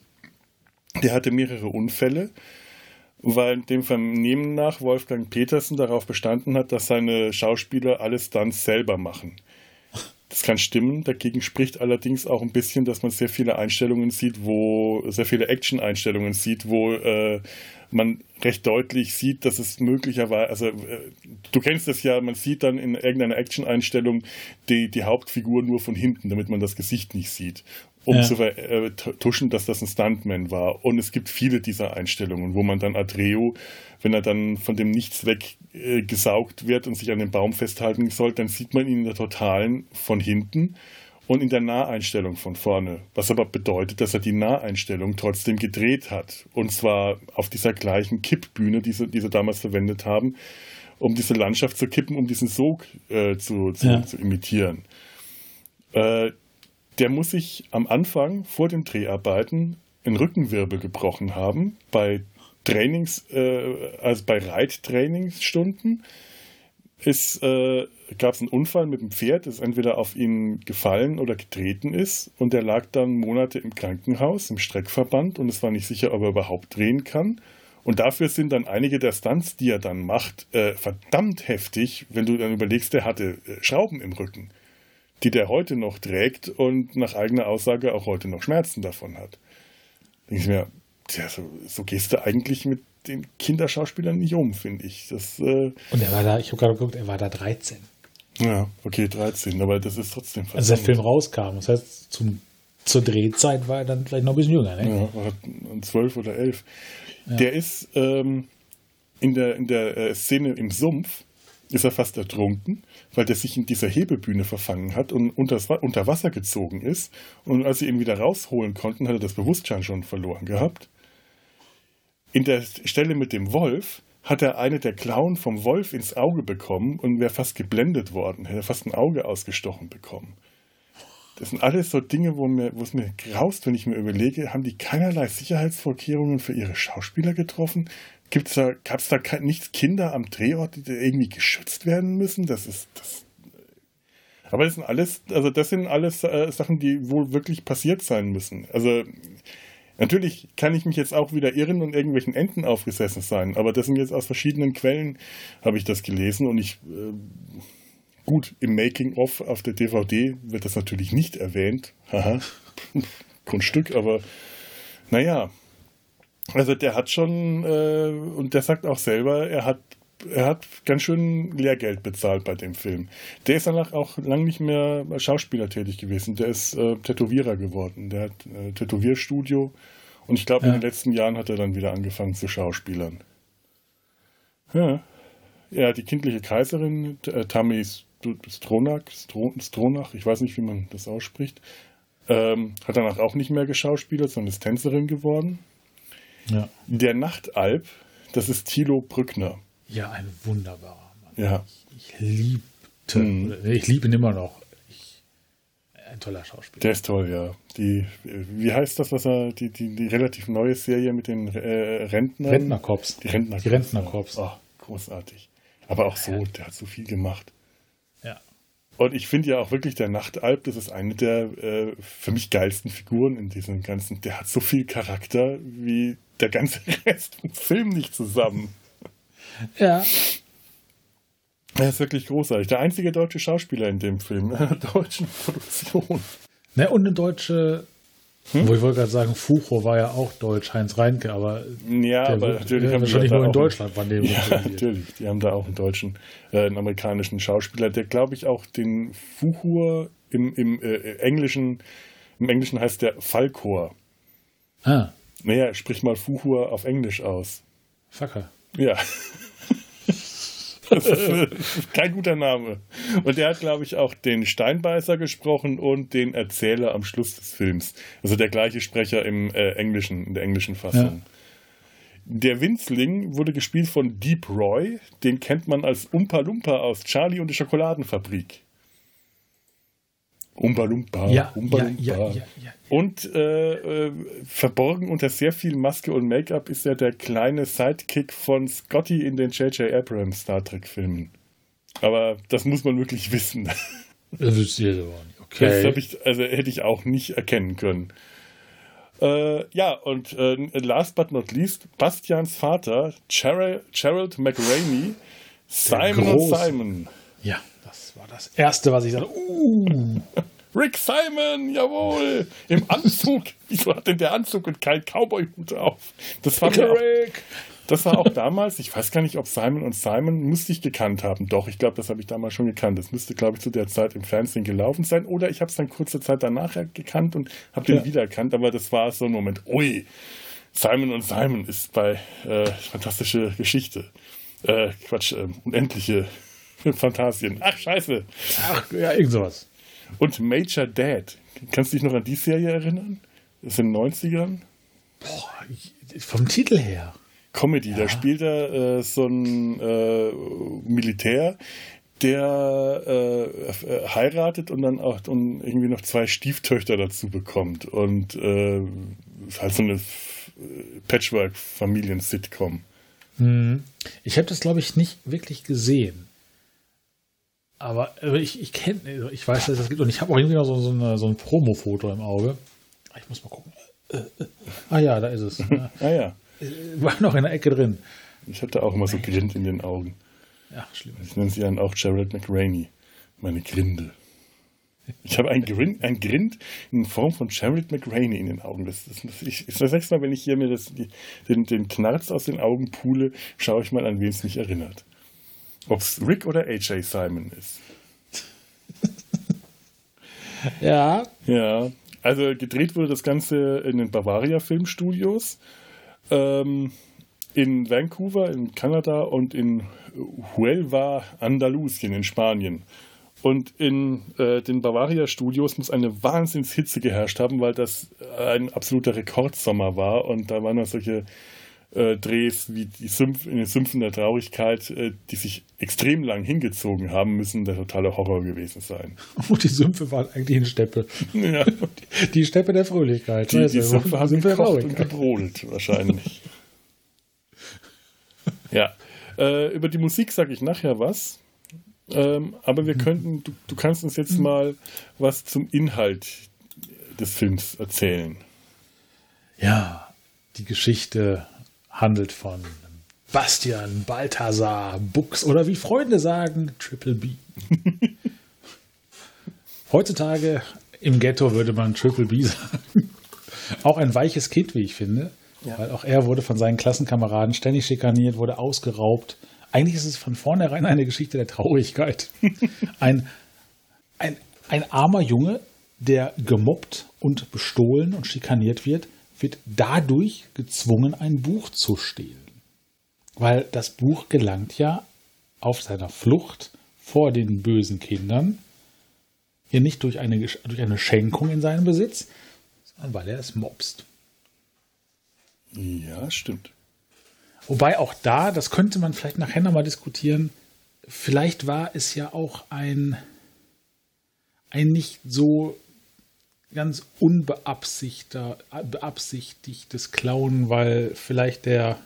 Der hatte mehrere Unfälle, weil dem Vernehmen nach Wolfgang Petersen darauf bestanden hat, dass seine Schauspieler alles dann selber machen. Das kann stimmen. Dagegen spricht allerdings auch ein bisschen, dass man sehr viele Einstellungen sieht, wo sehr viele Action-Einstellungen sieht, wo äh, man recht deutlich sieht, dass es möglicherweise, also äh, du kennst das ja, man sieht dann in irgendeiner Action-Einstellung die, die Hauptfigur nur von hinten, damit man das Gesicht nicht sieht um ja. zu vertuschen, äh, dass das ein Stuntman war. Und es gibt viele dieser Einstellungen, wo man dann Adreo, wenn er dann von dem Nichts weggesaugt äh, wird und sich an dem Baum festhalten soll, dann sieht man ihn in der Totalen von hinten und in der Naheinstellung von vorne. Was aber bedeutet, dass er die Naheinstellung trotzdem gedreht hat. Und zwar auf dieser gleichen Kippbühne, die sie, die sie damals verwendet haben, um diese Landschaft zu kippen, um diesen Sog äh, zu, zu, ja. zu imitieren. Äh, der muss sich am Anfang vor den Dreharbeiten einen Rückenwirbel gebrochen haben bei Trainings, äh, also bei Reittrainingsstunden. Es äh, gab einen Unfall mit dem Pferd, das entweder auf ihn gefallen oder getreten ist und er lag dann Monate im Krankenhaus, im Streckverband und es war nicht sicher, ob er überhaupt drehen kann. Und dafür sind dann einige der Stunts, die er dann macht, äh, verdammt heftig, wenn du dann überlegst, der hatte äh, Schrauben im Rücken, die der heute noch trägt und nach eigener Aussage auch heute noch Schmerzen davon hat. Denke ich mir, ja, so, so, gehst du eigentlich mit den Kinderschauspielern nicht um, finde ich. Das, äh, und er war da, ich habe gerade geguckt, er war da 13. Ja, okay, 13, aber das ist trotzdem verdammt. Als der Film rauskam, das heißt, zum, zur Drehzeit war er dann vielleicht noch ein bisschen jünger, ne? Ja, war 12 oder 11. Ja. Der ist ähm, in der, in der äh, Szene im Sumpf, ist er fast ertrunken, weil der sich in dieser Hebebühne verfangen hat und unter, unter Wasser gezogen ist. Und als sie ihn wieder rausholen konnten, hat er das Bewusstsein schon verloren gehabt. In der Stelle mit dem Wolf hat er eine der Klauen vom Wolf ins Auge bekommen und wäre fast geblendet worden, hätte fast ein Auge ausgestochen bekommen. Das sind alles so Dinge, wo, mir, wo es mir graust, wenn ich mir überlege, haben die keinerlei Sicherheitsvorkehrungen für ihre Schauspieler getroffen? Gibt's da, gab es da nichts Kinder am Drehort, die irgendwie geschützt werden müssen? Das ist, das, aber das sind alles, also das sind alles äh, Sachen, die wohl wirklich passiert sein müssen. Also Natürlich kann ich mich jetzt auch wieder irren und irgendwelchen Enden aufgesessen sein, aber das sind jetzt aus verschiedenen Quellen, habe ich das gelesen und ich, äh, gut, im Making-of auf der DVD wird das natürlich nicht erwähnt. Haha, Grundstück, aber naja. Also der hat schon, äh, und der sagt auch selber, er hat er hat ganz schön Lehrgeld bezahlt bei dem Film. Der ist danach auch lang nicht mehr Schauspieler tätig gewesen. Der ist äh, Tätowierer geworden. Der hat äh, Tätowierstudio und ich glaube, ja. in den letzten Jahren hat er dann wieder angefangen zu Schauspielern. Ja, ja die kindliche Kaiserin, äh, Stronach, Stronach, ich weiß nicht, wie man das ausspricht, ähm, hat danach auch nicht mehr geschauspielert, sondern ist Tänzerin geworden. Ja. Der Nachtalb, das ist Thilo Brückner. Ja, ein wunderbarer Mann. Ja. Ich, ich liebte, mhm. ich liebe ihn immer noch. Ich, ein toller Schauspieler. Der ist toll, ja. Die, wie heißt das, was er, die, die, die relativ neue Serie mit den äh, Rentnern? Rentnerkorps. Die Rentnerkorps. Die Rentnerkorps. Oh, großartig. Aber auch so, der hat so viel gemacht. Und ich finde ja auch wirklich, der Nachtalb, das ist eine der äh, für mich geilsten Figuren in diesem ganzen. Der hat so viel Charakter wie der ganze Rest vom Film nicht zusammen. Ja. Er ist wirklich großartig. Der einzige deutsche Schauspieler in dem Film, in einer deutschen Produktion. Ne, und eine deutsche, hm? wo ich wollte gerade sagen, Fucho war ja auch deutsch, Heinz Reinke, aber, ja, aber natürlich haben wahrscheinlich nur in Deutschland die. Ja, natürlich. Die haben da auch einen deutschen, äh, einen amerikanischen Schauspieler, der glaube ich auch den Fuchur im, im äh, Englischen, im Englischen heißt der Falkor. Ah. Naja, sprich mal Fuchur auf Englisch aus. Fucker. Ja. Das ist kein guter Name. Und der hat, glaube ich, auch den Steinbeißer gesprochen und den Erzähler am Schluss des Films. Also der gleiche Sprecher im äh, englischen, in der englischen Fassung. Ja. Der Winzling wurde gespielt von Deep Roy. Den kennt man als Umpa Lumpa aus Charlie und die Schokoladenfabrik. Umpa Lumpa, ja, Umpa ja. Ja, und äh, äh, verborgen unter sehr viel Maske und Make-up ist ja der kleine Sidekick von Scotty in den J.J. Abrams Star Trek-Filmen. Aber das muss man wirklich wissen. Das ist aber nicht. Okay. Das ich, also hätte ich auch nicht erkennen können. Äh, ja, und äh, last but not least, Bastians Vater, Gerald, Gerald McRaney, Simon und Simon. Ja war das Erste, was ich sagte. Uh. Rick Simon, jawohl, im Anzug. Wieso hat denn der Anzug und kein Cowboy-Hut auf? Das war, auch, das war auch damals, ich weiß gar nicht, ob Simon und Simon müsste ich gekannt haben. Doch, ich glaube, das habe ich damals schon gekannt. Das müsste, glaube ich, zu der Zeit im Fernsehen gelaufen sein. Oder ich habe es dann kurze Zeit danach gekannt und habe den ja. wiedererkannt. Aber das war so ein Moment, ui, Simon und Simon ist bei äh, fantastische Geschichte. Äh, Quatsch, äh, unendliche Fantasien. Ach, scheiße. Ach, ja, irgend sowas. Und Major Dad. Kannst du dich noch an die Serie erinnern? Das ist in den 90ern. Boah, vom Titel her. Comedy, ja. da spielt er äh, so ein äh, Militär, der äh, heiratet und dann auch und irgendwie noch zwei Stieftöchter dazu bekommt. Und äh, halt so eine Patchwork-Familien-Sitcom. Hm. Ich habe das, glaube ich, nicht wirklich gesehen. Aber ich, ich kenne, ich weiß, dass es das gibt und ich habe auch irgendwie noch so, so, eine, so ein Promo-Foto im Auge. Ich muss mal gucken. Ah ja, da ist es. ah ja. war noch in der Ecke drin. Ich hatte auch immer so Grind in den Augen. Ja, schlimm. Ich nenne sie dann auch Gerald McRaney. Meine Grinde. Ich habe ein Grind, ein Grind in Form von Gerald McRaney in den Augen. Das, das, das, ich, das nächste Mal, wenn ich hier mir das, den, den Knarz aus den Augen pule, schaue ich mal, an wen es mich erinnert. Ob es Rick oder AJ Simon ist. ja. Ja. Also gedreht wurde das Ganze in den Bavaria Filmstudios. Ähm, in Vancouver in Kanada und in Huelva, Andalusien in Spanien. Und in äh, den Bavaria Studios muss eine Wahnsinnshitze geherrscht haben, weil das ein absoluter Rekordsommer war und da waren noch solche äh, Drehs wie die Sümpf, in den Sümpfen der Traurigkeit, äh, die sich extrem lang hingezogen haben, müssen der totale Horror gewesen sein. Oh, die Sümpfe waren eigentlich eine Steppe. Ja. Die, die Steppe der Fröhlichkeit. Die, die Sümpfe haben gekocht und gebrodelt wahrscheinlich. Ja, äh, über die Musik sage ich nachher was. Ähm, aber wir könnten, du, du, kannst uns jetzt mal was zum Inhalt des Films erzählen. Ja, die Geschichte handelt von Bastian, Balthasar, Bux oder wie Freunde sagen, Triple B. Heutzutage im Ghetto würde man Triple B sagen. Auch ein weiches Kind, wie ich finde. Ja. Weil auch er wurde von seinen Klassenkameraden ständig schikaniert, wurde ausgeraubt. Eigentlich ist es von vornherein eine Geschichte der Traurigkeit. ein, ein, ein armer Junge, der gemobbt und bestohlen und schikaniert wird, wird dadurch gezwungen, ein Buch zu stehlen. Weil das Buch gelangt ja auf seiner Flucht vor den bösen Kindern, hier nicht durch eine, durch eine Schenkung in seinen Besitz, sondern weil er es mobst. Ja, stimmt. Wobei auch da, das könnte man vielleicht nachher nochmal diskutieren, vielleicht war es ja auch ein, ein nicht so ganz unbeabsichtigtes Klauen, weil vielleicht der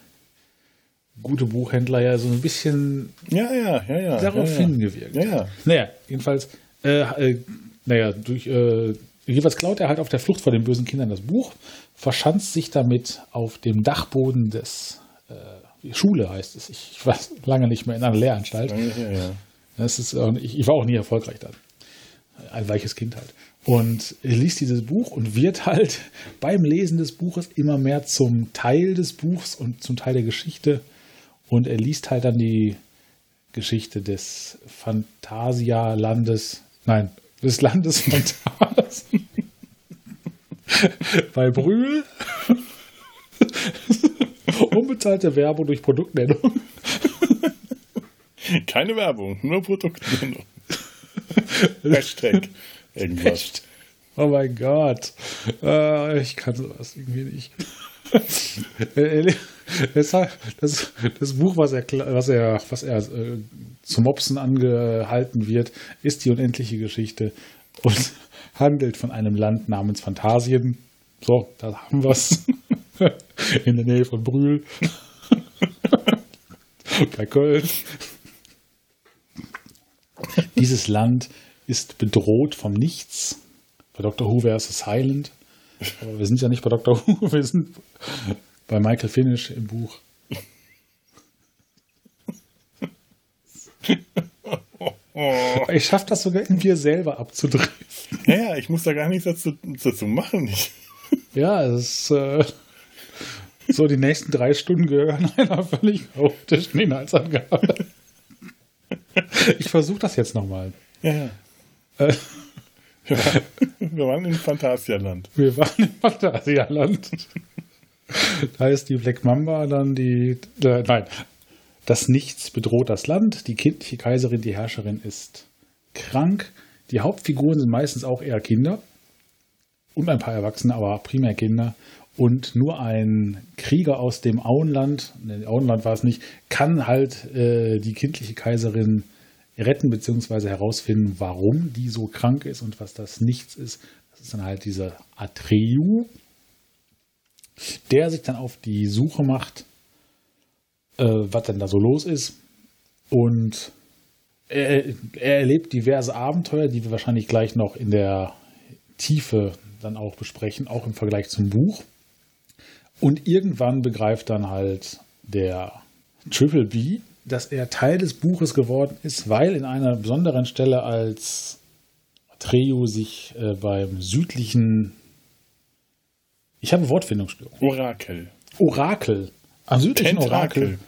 gute Buchhändler ja so ein bisschen ja, ja, ja, ja, darauf ja, ja. hingewirkt ja, ja. Naja, jedenfalls, äh, äh, naja, durch, äh, jeweils klaut er halt auf der Flucht vor den bösen Kindern das Buch, verschanzt sich damit auf dem Dachboden des äh, Schule heißt es. Ich war lange nicht mehr in einer Lehranstalt. Ja, ja. Das ist, ich, ich war auch nie erfolgreich dann. Ein weiches Kind halt. Und er liest dieses Buch und wird halt beim Lesen des Buches immer mehr zum Teil des Buchs und zum Teil der Geschichte. Und er liest halt dann die Geschichte des Phantasialandes, nein, des Landes Phantasien. Bei Brühl. Unbezahlte Werbung durch Produktnennung. Keine Werbung, nur Produktnennung. Hashtag irgendwas. Oh mein Gott. Uh, ich kann sowas irgendwie nicht. das, das, das, Buch, was er, was er, was er äh, zum Mopsen angehalten wird, ist die unendliche Geschichte und handelt von einem Land namens Phantasien. So, da haben wir es. In der Nähe von Brühl. Bei Köln. Dieses Land ist bedroht vom Nichts. Bei Dr. Who wäre es Silent. Aber wir sind ja nicht bei Dr. Who, wir sind bei Michael Finish im Buch. Ich schaffe das sogar in mir selber abzudrehen. Ja, ja, ich muss da gar nichts dazu, dazu machen. Ja, es ist äh, so, die nächsten drei Stunden gehören einer völlig chaotischen Inhaltsangabe. Ich versuche das jetzt nochmal. Ja, ja. Äh, wir waren in Phantasialand. Wir waren in Phantasialand. Da ist die Black Mamba dann die. Äh, nein. Das Nichts bedroht das Land. Die kindliche Kaiserin, die Herrscherin, ist krank. Die Hauptfiguren sind meistens auch eher Kinder. Und ein paar Erwachsene, aber primär Kinder. Und nur ein Krieger aus dem Auenland, ne, Auenland war es nicht, kann halt äh, die kindliche Kaiserin retten bzw. herausfinden, warum die so krank ist und was das Nichts ist. Das ist dann halt dieser Atreu, der sich dann auf die Suche macht, äh, was denn da so los ist. Und er, er, erlebt diverse Abenteuer, die wir wahrscheinlich gleich noch in der Tiefe dann auch besprechen, auch im Vergleich zum Buch. Und irgendwann begreift dann halt der Triple B, dass er Teil des Buches geworden ist, weil in einer besonderen Stelle als Treyu sich äh, beim südlichen ich habe Wortfindungsstörung. Orakel. Orakel. Am südlichen Tentakel.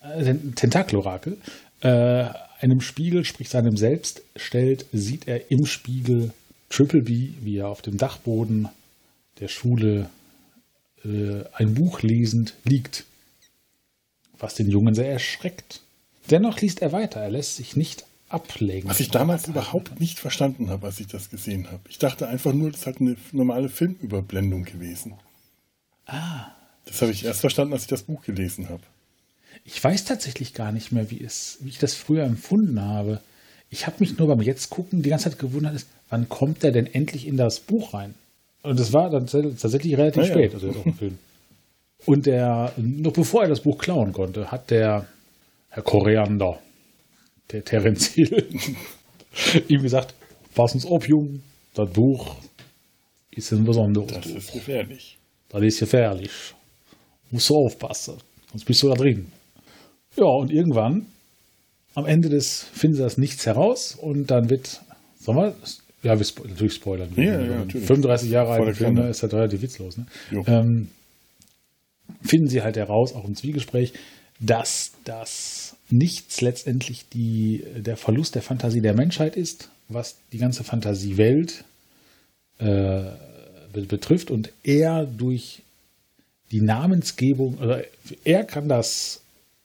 Orakel. Äh, Tentakel-Orakel. Äh, einem Spiegel, sprich seinem Selbst, stellt, sieht er im Spiegel Triple B, wie er auf dem Dachboden der Schule äh, ein Buch lesend liegt, was den Jungen sehr erschreckt. Dennoch liest er weiter, er lässt sich nicht ablenken. Was ich damals überhaupt nicht verstanden habe, als ich das gesehen habe. Ich dachte einfach nur, das hat eine normale Filmüberblendung gewesen. Ah. Das habe ich erst verstanden, als ich das Buch gelesen habe. Ich weiß tatsächlich gar nicht mehr, wie, es, wie ich das früher empfunden habe. Ich habe mich nur beim Jetzt gucken die ganze Zeit gewundert, ist, wann kommt der denn endlich in das Buch rein? Und das war dann tatsächlich relativ ja, spät, also jetzt auch im Film. Und der, noch bevor er das Buch klauen konnte, hat der Herr Koriander, der Terence Hill, ihm gesagt, pass uns auf, Jung, das Buch ist ein besonderes Das ist gefährlich. Das ist gefährlich. Musst du aufpassen, sonst bist du da drin. Ja, und irgendwann, am Ende des finden sie das nichts heraus und dann wird, sagen wir, ja, wir spo natürlich spoilern. Ja, ja, natürlich. 35 Jahre alte Filme ist halt relativ witzlos. Ne? Ähm, finden sie halt heraus, auch im Zwiegespräch, dass das nichts letztendlich die, der Verlust der Fantasie der Menschheit ist, was die ganze Fantasiewelt äh, betrifft und er durch die Namensgebung, oder er kann das,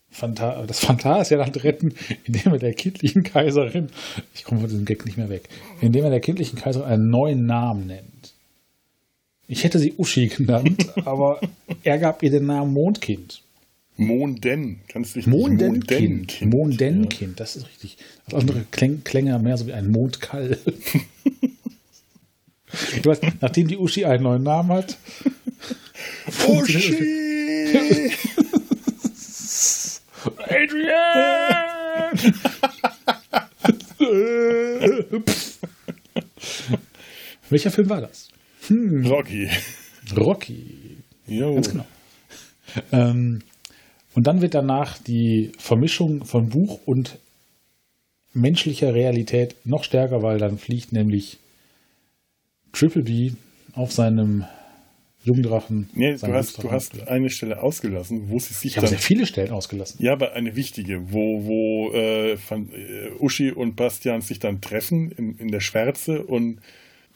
Phanta das Phantasialand retten, indem er der kindlichen Kaiserin, ich komme von diesem Gag nicht mehr weg, indem er der kindlichen Kaiserin einen neuen Namen nennt. Ich hätte sie Uschi genannt, aber er gab ihr den Namen Mondkind. Monden, kannst du dich Mondenkind. Mondenkind, ja. das ist richtig. Das andere Klänge mehr so wie ein Mondkall. Du weißt, nachdem die Uschi einen neuen Namen hat. Uschi! Adrian! Welcher Film war das? Hm. Rocky. Rocky. Jo. Ganz genau. Ähm, und dann wird danach die Vermischung von Buch und menschlicher Realität noch stärker, weil dann fliegt nämlich Triple B auf seinem Jungdrachen. Nee, du hast, du hast eine Stelle ausgelassen, wo sie sich. Ich habe sehr viele Stellen ausgelassen. Ja, aber eine wichtige, wo, wo äh, von, äh, Uschi und Bastian sich dann treffen in, in der Schwärze und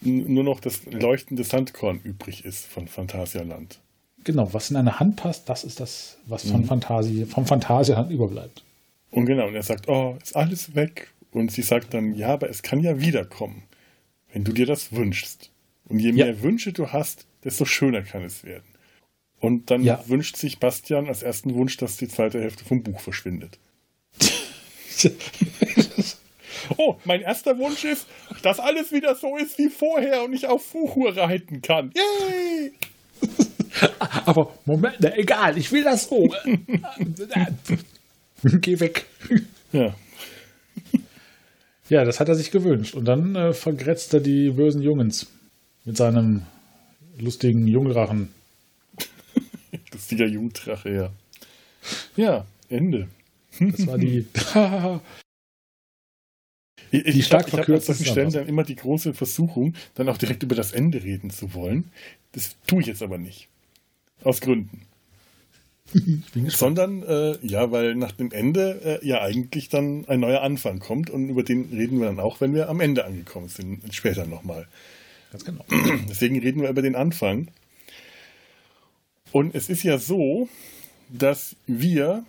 nur noch das leuchtende Sandkorn übrig ist von Phantasialand. Genau, was in eine Hand passt, das ist das, was von mhm. Fantasie, vom Phantasialand überbleibt. Und genau, und er sagt, oh, ist alles weg. Und sie sagt dann, ja, aber es kann ja wiederkommen wenn du dir das wünschst. Und je mehr ja. Wünsche du hast, desto schöner kann es werden. Und dann ja. wünscht sich Bastian als ersten Wunsch, dass die zweite Hälfte vom Buch verschwindet. oh, mein erster Wunsch ist, dass alles wieder so ist wie vorher und ich auf Fuchur reiten kann. Yay! Aber Moment, egal, ich will das so. Geh weg. Ja. Ja, das hat er sich gewünscht. Und dann äh, vergrätzt er die bösen Jungens mit seinem lustigen Jungrachen. Lustiger Jungdrache, ja. Ja, Ende. Das war die. Die stark glaub, verkürzt. Ich habe an Stellen dann immer die große Versuchung, dann auch direkt über das Ende reden zu wollen. Das tue ich jetzt aber nicht. Aus Gründen. Sondern, äh, ja, weil nach dem Ende äh, ja eigentlich dann ein neuer Anfang kommt und über den reden wir dann auch, wenn wir am Ende angekommen sind, später nochmal. Ganz genau. Deswegen reden wir über den Anfang. Und es ist ja so, dass wir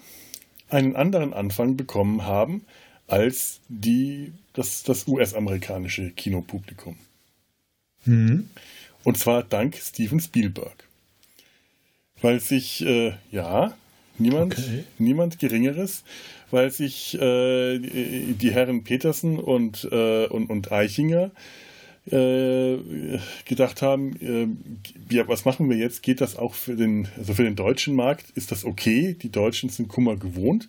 einen anderen Anfang bekommen haben als die, das, das US-amerikanische Kinopublikum. Mhm. Und zwar dank Steven Spielberg weil sich, äh, ja, niemand, okay. niemand Geringeres, weil sich äh, die, Herren Petersen und, äh, und, und Eichinger äh, gedacht haben, äh, ja, was machen wir jetzt? Geht das auch für den, also für den deutschen Markt? Ist das okay? Die Deutschen sind Kummer gewohnt,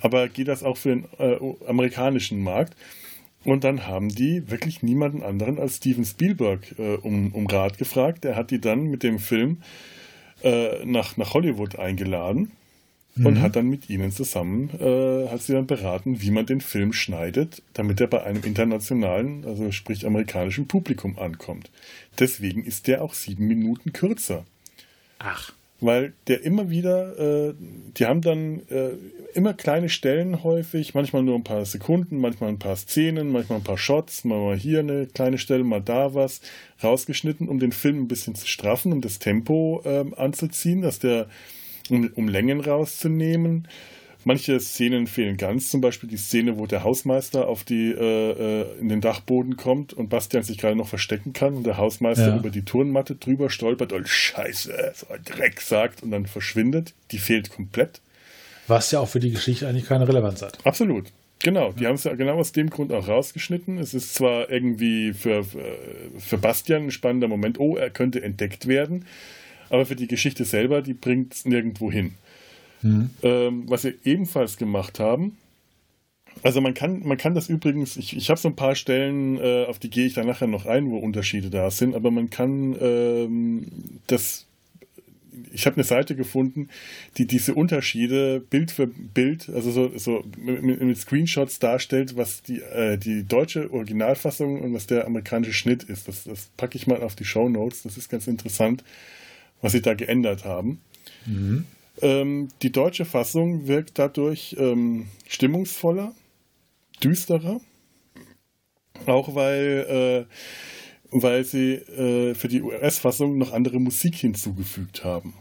aber geht das auch für den äh, amerikanischen Markt? Und dann haben die wirklich niemanden anderen als Steven Spielberg um, um Rat gefragt. Er hat die dann mit dem Film äh, nach, nach Hollywood eingeladen mhm. und hat dann mit ihnen zusammen, äh, hat sie dann beraten, wie man den Film schneidet, damit er bei einem internationalen, also sprich amerikanischen Publikum ankommt. Deswegen ist der auch sieben Minuten kürzer. Ach weil der immer wieder, äh, die haben dann äh, immer kleine Stellen häufig, manchmal nur ein paar Sekunden, manchmal ein paar Szenen, manchmal ein paar Shots, mal hier eine kleine Stelle, mal da was, rausgeschnitten, um den Film ein bisschen zu straffen, um das Tempo äh, anzuziehen, dass der, um, um Längen rauszunehmen. Manche Szenen fehlen ganz, zum Beispiel die Szene, wo der Hausmeister auf die, äh, äh, in den Dachboden kommt und Bastian sich gerade noch verstecken kann und der Hausmeister ja. über die Turnmatte drüber stolpert und Scheiße, so ein Dreck sagt und dann verschwindet. Die fehlt komplett. Was ja auch für die Geschichte eigentlich keine Relevanz hat. Absolut. Genau, die haben es ja genau aus dem Grund auch rausgeschnitten. Es ist zwar irgendwie für, für Bastian ein spannender Moment, oh, er könnte entdeckt werden, aber für die Geschichte selber, die bringt es nirgendwo hin. Mhm. Ähm, was wir ebenfalls gemacht haben, also man kann, man kann das übrigens, ich, ich habe so ein paar Stellen, äh, auf die gehe ich dann nachher noch ein, wo Unterschiede da sind, aber man kann ähm, das, ich habe eine Seite gefunden, die diese Unterschiede Bild für Bild, also so, so mit, mit Screenshots darstellt, was die, äh, die deutsche Originalfassung und was der amerikanische Schnitt ist. Das, das packe ich mal auf die Show Notes, das ist ganz interessant, was sie da geändert haben. Mhm. Ähm, die deutsche Fassung wirkt dadurch ähm, stimmungsvoller, düsterer, auch weil, äh, weil sie äh, für die US-Fassung noch andere Musik hinzugefügt haben.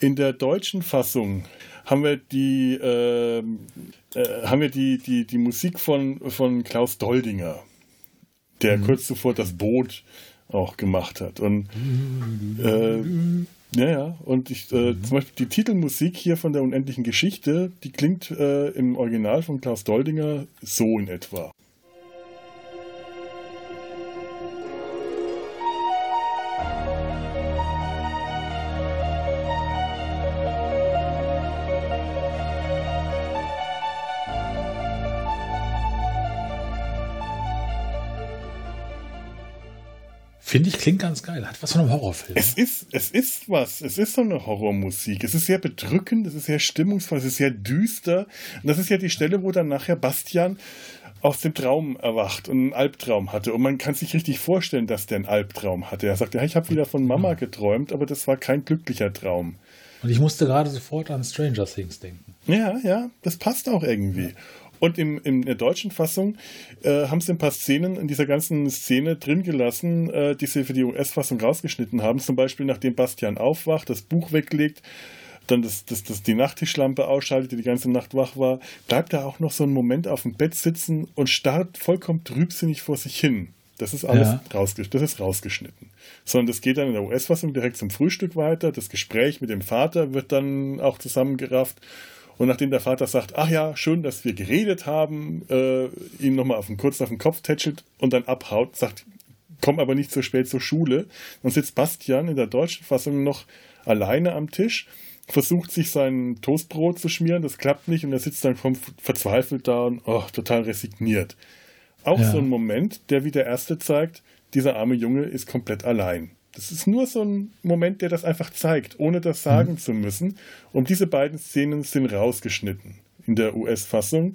In der deutschen Fassung haben wir die, äh, äh, haben wir die, die, die Musik von, von Klaus Doldinger, der mhm. kurz zuvor das Boot auch gemacht hat. Und äh, ja, ja. Und ich, äh, mhm. zum Beispiel die Titelmusik hier von der unendlichen Geschichte, die klingt äh, im Original von Klaus Doldinger so in etwa. Finde ich, klingt ganz geil. Hat was von einem Horrorfilm. Es ist, es ist was. Es ist so eine Horrormusik. Es ist sehr bedrückend, es ist sehr stimmungsvoll, es ist sehr düster. Und das ist ja die Stelle, wo dann nachher Bastian aus dem Traum erwacht und einen Albtraum hatte. Und man kann sich richtig vorstellen, dass der einen Albtraum hatte. Er sagt, ja, ich habe wieder von Mama geträumt, aber das war kein glücklicher Traum. Und ich musste gerade sofort an Stranger Things denken. Ja, ja, das passt auch irgendwie. Und im, in der deutschen Fassung äh, haben sie ein paar Szenen in dieser ganzen Szene drin gelassen, äh, die sie für die US-Fassung rausgeschnitten haben. Zum Beispiel, nachdem Bastian aufwacht, das Buch weglegt, dann das, das, das die Nachttischlampe ausschaltet, die die ganze Nacht wach war, bleibt er auch noch so einen Moment auf dem Bett sitzen und starrt vollkommen trübsinnig vor sich hin. Das ist alles ja. rausges das ist rausgeschnitten. Sondern das geht dann in der US-Fassung direkt zum Frühstück weiter. Das Gespräch mit dem Vater wird dann auch zusammengerafft. Und nachdem der Vater sagt, ach ja, schön, dass wir geredet haben, äh, ihn nochmal auf den, kurz auf den Kopf tätschelt und dann abhaut, sagt, komm aber nicht so spät zur Schule. Dann sitzt Bastian in der deutschen Fassung noch alleine am Tisch, versucht sich sein Toastbrot zu schmieren, das klappt nicht und er sitzt dann verzweifelt da und oh, total resigniert. Auch ja. so ein Moment, der wie der erste zeigt, dieser arme Junge ist komplett allein. Das ist nur so ein Moment, der das einfach zeigt, ohne das sagen mhm. zu müssen. Und diese beiden Szenen sind rausgeschnitten in der US-Fassung.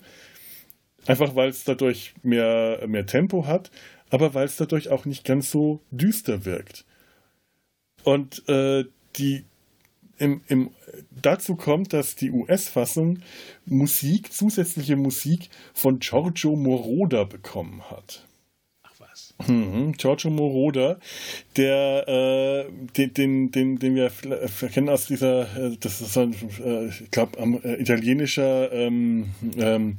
Einfach weil es dadurch mehr, mehr Tempo hat, aber weil es dadurch auch nicht ganz so düster wirkt. Und äh, die, im, im, dazu kommt, dass die US-Fassung Musik, zusätzliche Musik von Giorgio Moroder bekommen hat. Mhm, Giorgio Moroder, der äh, den, den, den, den wir kennen aus dieser, äh, das ist ein, äh, ich glaube, äh, italienischer ähm, ähm,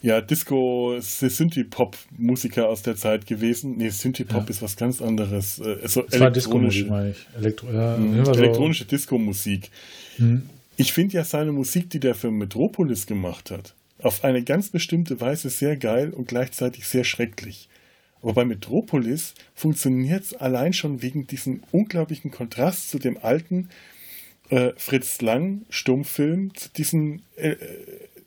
ja, Disco, Synthie-Pop-Musiker aus der Zeit gewesen. Nee, Synthie-Pop ja. ist was ganz anderes. Äh, so das elektronische, war Disco, ich. Elektro ja, mhm, elektronische Disco-Musik. Mhm. Ich finde ja seine Musik, die der für Metropolis gemacht hat, auf eine ganz bestimmte Weise sehr geil und gleichzeitig sehr schrecklich. Aber bei Metropolis funktioniert es allein schon wegen diesem unglaublichen Kontrast zu dem alten äh, Fritz Lang Stummfilm, zu diesen äh,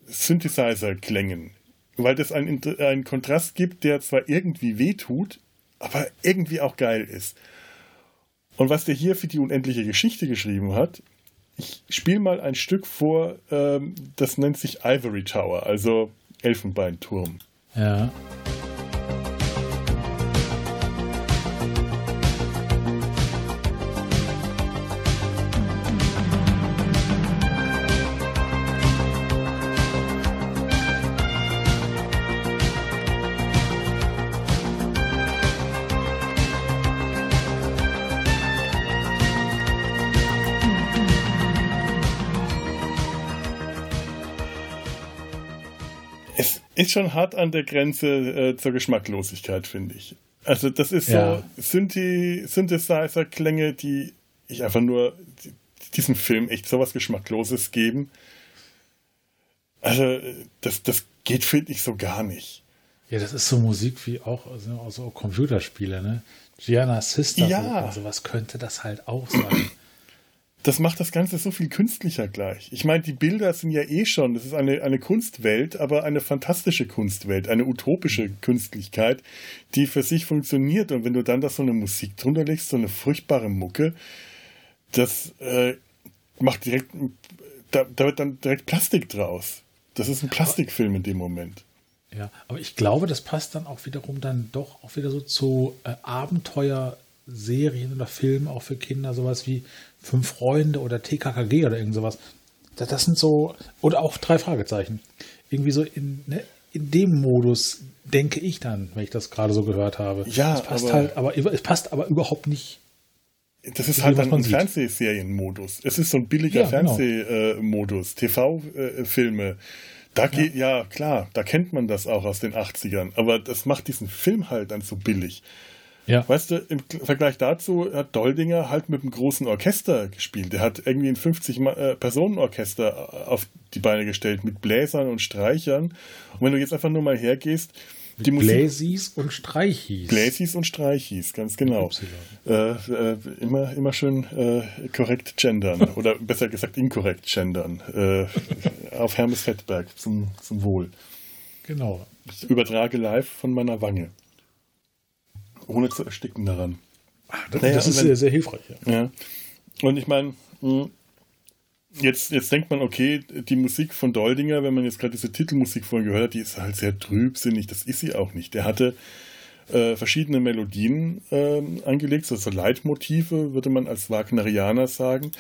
Synthesizer-Klängen. Weil das einen, einen Kontrast gibt, der zwar irgendwie wehtut, aber irgendwie auch geil ist. Und was der hier für die unendliche Geschichte geschrieben hat, ich spiele mal ein Stück vor, ähm, das nennt sich Ivory Tower, also Elfenbeinturm. Ja. Ist schon hart an der Grenze äh, zur Geschmacklosigkeit, finde ich. Also das ist ja. so Synthi Synthesizer-Klänge, die ich einfach nur diesem Film echt sowas Geschmackloses geben. Also das, das geht, finde ich, so gar nicht. Ja, das ist so Musik wie auch also, also Computerspiele, ne? Gianna Sister, ja. also was könnte das halt auch sein? Das macht das Ganze so viel künstlicher gleich. Ich meine, die Bilder sind ja eh schon, das ist eine, eine Kunstwelt, aber eine fantastische Kunstwelt, eine utopische Künstlichkeit, die für sich funktioniert. Und wenn du dann da so eine Musik drunter legst, so eine furchtbare Mucke, das äh, macht direkt, da, da wird dann direkt Plastik draus. Das ist ein Plastikfilm in dem Moment. Ja, aber ich glaube, das passt dann auch wiederum dann doch auch wieder so zu äh, Abenteuerserien oder Filmen auch für Kinder, sowas wie Fünf Freunde oder TKKG oder irgend sowas. Das, das sind so, oder auch drei Fragezeichen. Irgendwie so in, ne, in dem Modus denke ich dann, wenn ich das gerade so gehört habe. Ja, es passt aber, halt, aber es passt aber überhaupt nicht. Das ist halt dann ein Fernsehserienmodus. Es ist so ein billiger ja, genau. Fernsehmodus, TV-Filme. Da ja. geht, ja, klar, da kennt man das auch aus den 80ern, aber das macht diesen Film halt dann so billig. Ja. Weißt du, im Vergleich dazu hat Doldinger halt mit einem großen Orchester gespielt. Der hat irgendwie ein 50-Personen-Orchester äh, auf die Beine gestellt mit Bläsern und Streichern. Und wenn du jetzt einfach nur mal hergehst, die Musik. Bläsis und Streichis. Bläsis und Streichis, ganz genau. Äh, äh, immer, immer schön äh, korrekt gendern. oder besser gesagt inkorrekt gendern. Äh, auf Hermes Fettberg zum, zum Wohl. Genau. Ich übertrage live von meiner Wange ohne zu ersticken daran. Ach, das, naja, das ist wenn, sehr, sehr hilfreich. Ja. ja. Und ich meine, hm, jetzt, jetzt denkt man, okay, die Musik von Doldinger, wenn man jetzt gerade diese Titelmusik vorhin gehört hat, die ist halt sehr trübsinnig. Das ist sie auch nicht. Der hatte äh, verschiedene Melodien äh, angelegt, also Leitmotive, würde man als Wagnerianer sagen.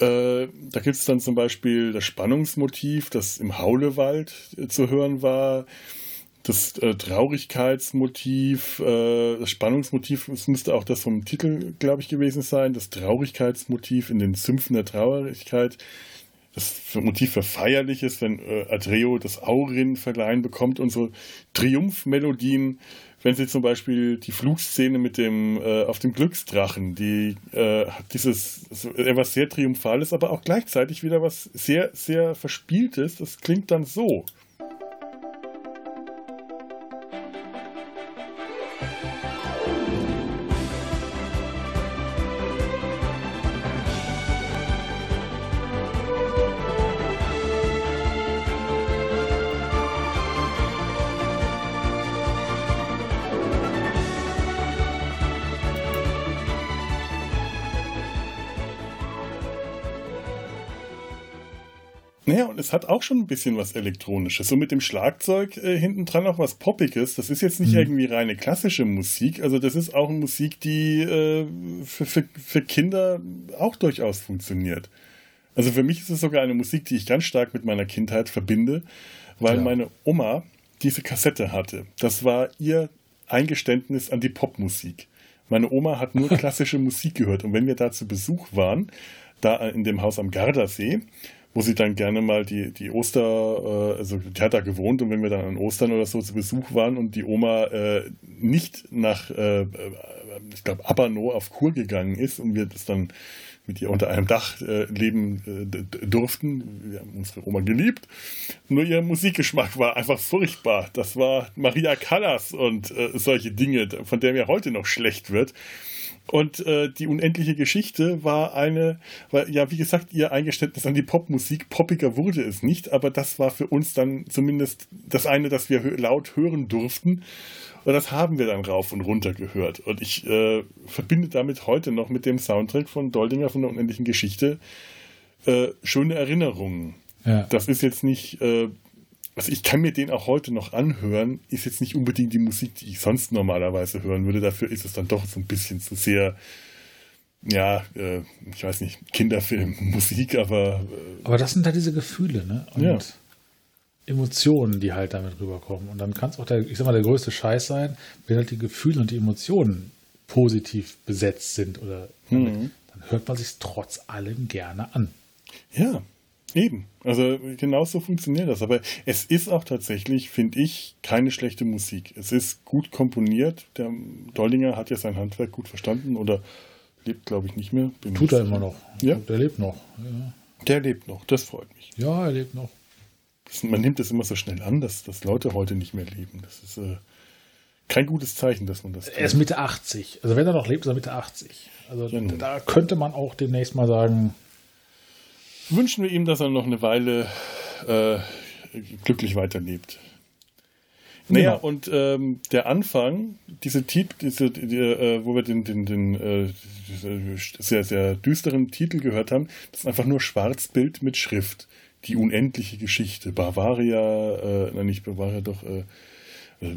Äh, da gibt es dann zum Beispiel das Spannungsmotiv, das im Haulewald äh, zu hören war das äh, Traurigkeitsmotiv, äh, das Spannungsmotiv, es müsste auch das vom Titel, glaube ich, gewesen sein, das Traurigkeitsmotiv in den Sümpfen der Traurigkeit, das Motiv für Feierliches, wenn äh, Adreo das Aurin verleihen bekommt so Triumphmelodien, wenn sie zum Beispiel die Flugszene mit dem äh, auf dem Glücksdrachen, die äh, hat dieses etwas sehr Triumphales, aber auch gleichzeitig wieder was sehr, sehr Verspieltes, das klingt dann so. Es hat auch schon ein bisschen was Elektronisches. So mit dem Schlagzeug äh, hinten dran auch was Poppiges. Das ist jetzt nicht mhm. irgendwie reine klassische Musik. Also das ist auch eine Musik, die äh, für, für, für Kinder auch durchaus funktioniert. Also für mich ist es sogar eine Musik, die ich ganz stark mit meiner Kindheit verbinde, weil ja. meine Oma diese Kassette hatte. Das war ihr Eingeständnis an die Popmusik. Meine Oma hat nur klassische Musik gehört und wenn wir da zu Besuch waren, da in dem Haus am Gardasee, wo sie dann gerne mal die, die Oster, äh, also die hat da gewohnt und wenn wir dann an Ostern oder so zu Besuch waren und die Oma äh, nicht nach, äh, äh ich glaube, Abano auf Kur gegangen ist und wir das dann mit ihr unter einem Dach äh, leben äh, durften. Wir haben unsere Oma geliebt. Nur ihr Musikgeschmack war einfach furchtbar. Das war Maria Callas und äh, solche Dinge, von der mir heute noch schlecht wird. Und äh, die unendliche Geschichte war eine, war, ja, wie gesagt, ihr Eingeständnis an die Popmusik. Poppiger wurde es nicht, aber das war für uns dann zumindest das eine, das wir laut hören durften. Und das haben wir dann rauf und runter gehört. Und ich äh, verbinde damit heute noch mit dem Soundtrack von Doldinger von der unendlichen Geschichte äh, schöne Erinnerungen. Ja. Das ist jetzt nicht, äh, also ich kann mir den auch heute noch anhören, ist jetzt nicht unbedingt die Musik, die ich sonst normalerweise hören würde. Dafür ist es dann doch so ein bisschen zu sehr, ja, äh, ich weiß nicht, Kinderfilmmusik, aber. Äh, aber das sind da diese Gefühle, ne? Und ja. Emotionen, die halt damit rüberkommen. Und dann kann es auch der, ich sag mal, der größte Scheiß sein, wenn halt die Gefühle und die Emotionen positiv besetzt sind oder damit, mhm. dann hört man sich trotz allem gerne an. Ja, Eben. Also genau so funktioniert das. Aber es ist auch tatsächlich, finde ich, keine schlechte Musik. Es ist gut komponiert. Der Dollinger hat ja sein Handwerk gut verstanden oder lebt, glaube ich, nicht mehr. Bin Tut er immer noch. Ja. Der lebt noch. Ja. Der lebt noch. Das freut mich. Ja, er lebt noch. Man nimmt es immer so schnell an, dass, dass Leute heute nicht mehr leben. Das ist äh, kein gutes Zeichen, dass man das. Er ist Mitte 80. Also wenn er noch lebt, ist er Mitte 80. Also ja, da könnte man auch demnächst mal sagen, wünschen wir ihm, dass er noch eine Weile äh, glücklich weiterlebt. Naja, genau. und ähm, der Anfang, diese Titel, diese, die, äh, wo wir den, den, den äh, sehr, sehr düsteren Titel gehört haben, das ist einfach nur Schwarzbild mit Schrift. Die unendliche Geschichte. Bavaria, äh, nein, nicht Bavaria, doch, äh, äh,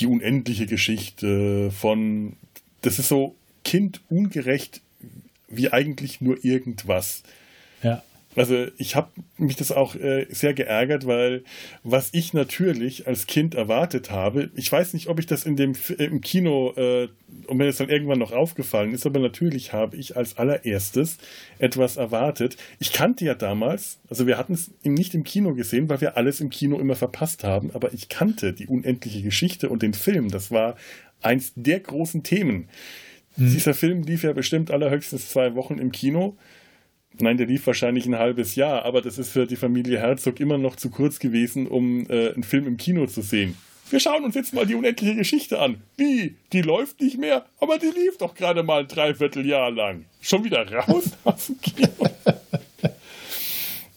die unendliche Geschichte von, das ist so kindungerecht wie eigentlich nur irgendwas. Ja. Also ich habe mich das auch äh, sehr geärgert, weil was ich natürlich als Kind erwartet habe, ich weiß nicht, ob ich das in dem äh, im Kino äh, und mir das dann irgendwann noch aufgefallen ist, aber natürlich habe ich als allererstes etwas erwartet. Ich kannte ja damals, also wir hatten es nicht im Kino gesehen, weil wir alles im Kino immer verpasst haben, aber ich kannte die unendliche Geschichte und den Film. Das war eins der großen Themen. Mhm. Dieser Film lief ja bestimmt allerhöchstens zwei Wochen im Kino. Nein, der lief wahrscheinlich ein halbes Jahr, aber das ist für die Familie Herzog immer noch zu kurz gewesen, um äh, einen Film im Kino zu sehen. Wir schauen uns jetzt mal die unendliche Geschichte an. Wie? Die läuft nicht mehr? Aber die lief doch gerade mal ein Dreivierteljahr lang. Schon wieder raus aus dem Kino.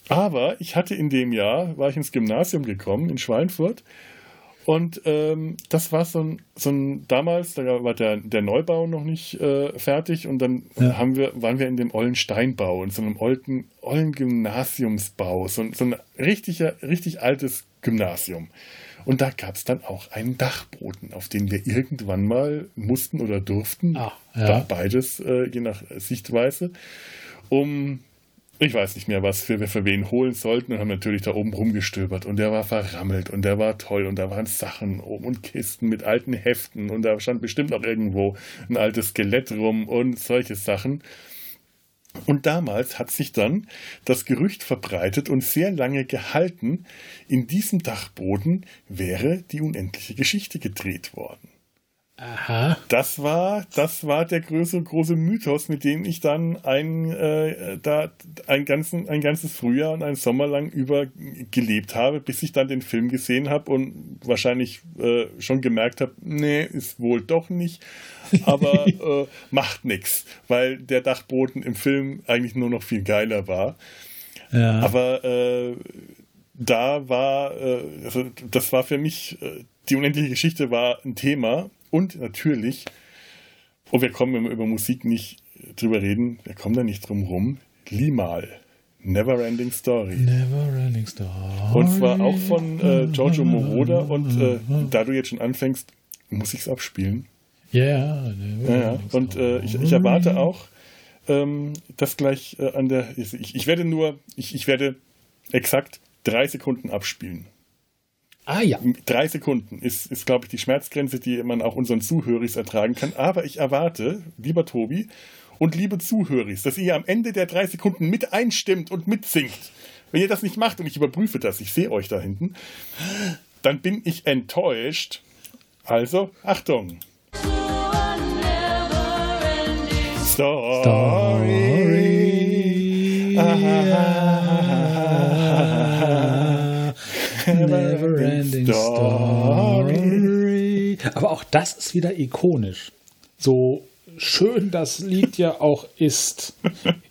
aber ich hatte in dem Jahr, war ich ins Gymnasium gekommen in Schweinfurt und ähm, das war so ein, so ein, damals, da war der, der Neubau noch nicht äh, fertig und dann ja. haben wir, waren wir in dem ollen Steinbau, in so einem ollen, ollen Gymnasiumsbau, so, so ein richtiger, richtig altes Gymnasium. Und da gab es dann auch einen Dachboden, auf den wir irgendwann mal mussten oder durften. Ah, ja. Beides, äh, je nach Sichtweise, um ich weiß nicht mehr, was wir für wen holen sollten und haben natürlich da oben rumgestöbert und der war verrammelt und der war toll und da waren Sachen oben und Kisten mit alten Heften und da stand bestimmt noch irgendwo ein altes Skelett rum und solche Sachen. Und damals hat sich dann das Gerücht verbreitet und sehr lange gehalten, in diesem Dachboden wäre die unendliche Geschichte gedreht worden. Aha. Das war, das war der große, große Mythos, mit dem ich dann ein, äh, da ein, ganzen, ein ganzes Frühjahr und einen Sommer lang über gelebt habe, bis ich dann den Film gesehen habe und wahrscheinlich äh, schon gemerkt habe, nee, ist wohl doch nicht, aber äh, macht nichts, weil der Dachboden im Film eigentlich nur noch viel geiler war. Ja. Aber äh, da war, äh, also das war für mich, äh, die unendliche Geschichte war ein Thema und natürlich, oh, wir kommen, wenn wir über Musik nicht drüber reden, wir kommen da nicht drum rum, Limal. Neverending Story. Neverending Story. Und zwar auch von äh, Giorgio Moroder. Und äh, da du jetzt schon anfängst, muss ich es abspielen. Yeah, ja, ja. Und äh, ich, ich, erwarte auch, ähm, dass gleich äh, an der. Ich, ich werde nur, ich, ich werde exakt drei Sekunden abspielen. Ah ja. Drei Sekunden ist, ist glaube ich, die Schmerzgrenze, die man auch unseren Zuhörern ertragen kann. Aber ich erwarte, lieber Tobi und liebe Zuhörer, dass ihr am Ende der drei Sekunden mit einstimmt und mitsingt. Wenn ihr das nicht macht und ich überprüfe das, ich sehe euch da hinten, dann bin ich enttäuscht. Also, Achtung. Story. Story. Ending story. Aber auch das ist wieder ikonisch. So schön das Lied ja auch ist.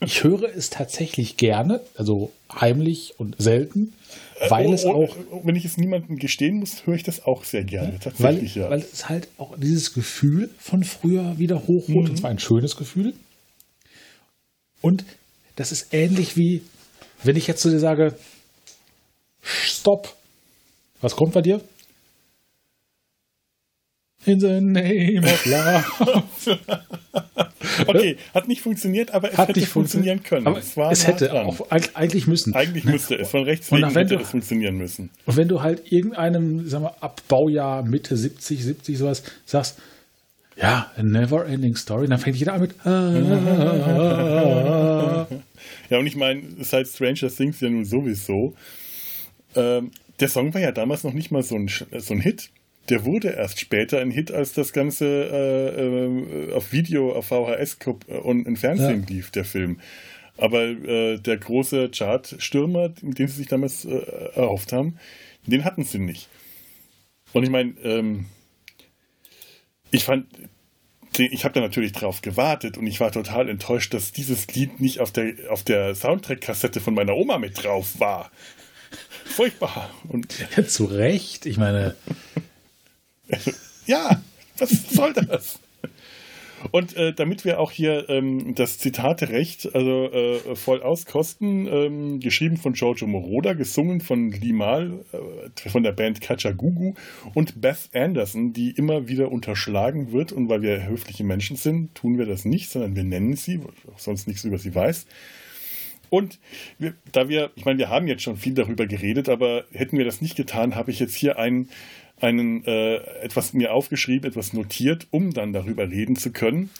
Ich höre es tatsächlich gerne, also heimlich und selten, weil oh, es auch. Wenn ich es niemandem gestehen muss, höre ich das auch sehr gerne, tatsächlich, weil, ja. Weil es halt auch dieses Gefühl von früher wieder hochholt, mhm. und zwar ein schönes Gefühl. Und das ist ähnlich wie, wenn ich jetzt zu dir sage, Stopp. Was kommt bei dir? In the name of love. okay, hat nicht funktioniert, aber es hat hätte funktionieren können. Aber es, es hätte dran. auch eigentlich müssen. Eigentlich müsste es. Von rechts wegen hätte du, es funktionieren müssen. Und wenn du halt irgendeinem, sagen wir, ab Baujahr Mitte 70, 70 sowas sagst, ja, a never ending story, dann fängt jeder an mit. ja, und ich meine, seit Stranger Things ja nun sowieso. Ähm, der Song war ja damals noch nicht mal so ein, so ein Hit der wurde erst später ein Hit, als das Ganze äh, äh, auf Video, auf VHS und im Fernsehen ja. lief, der Film. Aber äh, der große Chart-Stürmer, den sie sich damals äh, erhofft haben, den hatten sie nicht. Und ich meine, ähm, ich fand, ich habe da natürlich drauf gewartet und ich war total enttäuscht, dass dieses Lied nicht auf der, auf der Soundtrack-Kassette von meiner Oma mit drauf war. Furchtbar. Und ja, zu Recht. Ich meine, ja, was soll das? Und äh, damit wir auch hier ähm, das Zitaterecht also äh, voll auskosten, ähm, geschrieben von Giorgio Moroder, gesungen von Limal äh, von der Band Kachagugu und Beth Anderson, die immer wieder unterschlagen wird. Und weil wir höfliche Menschen sind, tun wir das nicht, sondern wir nennen sie, weil ich auch sonst nichts über sie weiß. Und wir, da wir, ich meine, wir haben jetzt schon viel darüber geredet, aber hätten wir das nicht getan, habe ich jetzt hier einen einen, äh, etwas mir aufgeschrieben, etwas notiert, um dann darüber reden zu können.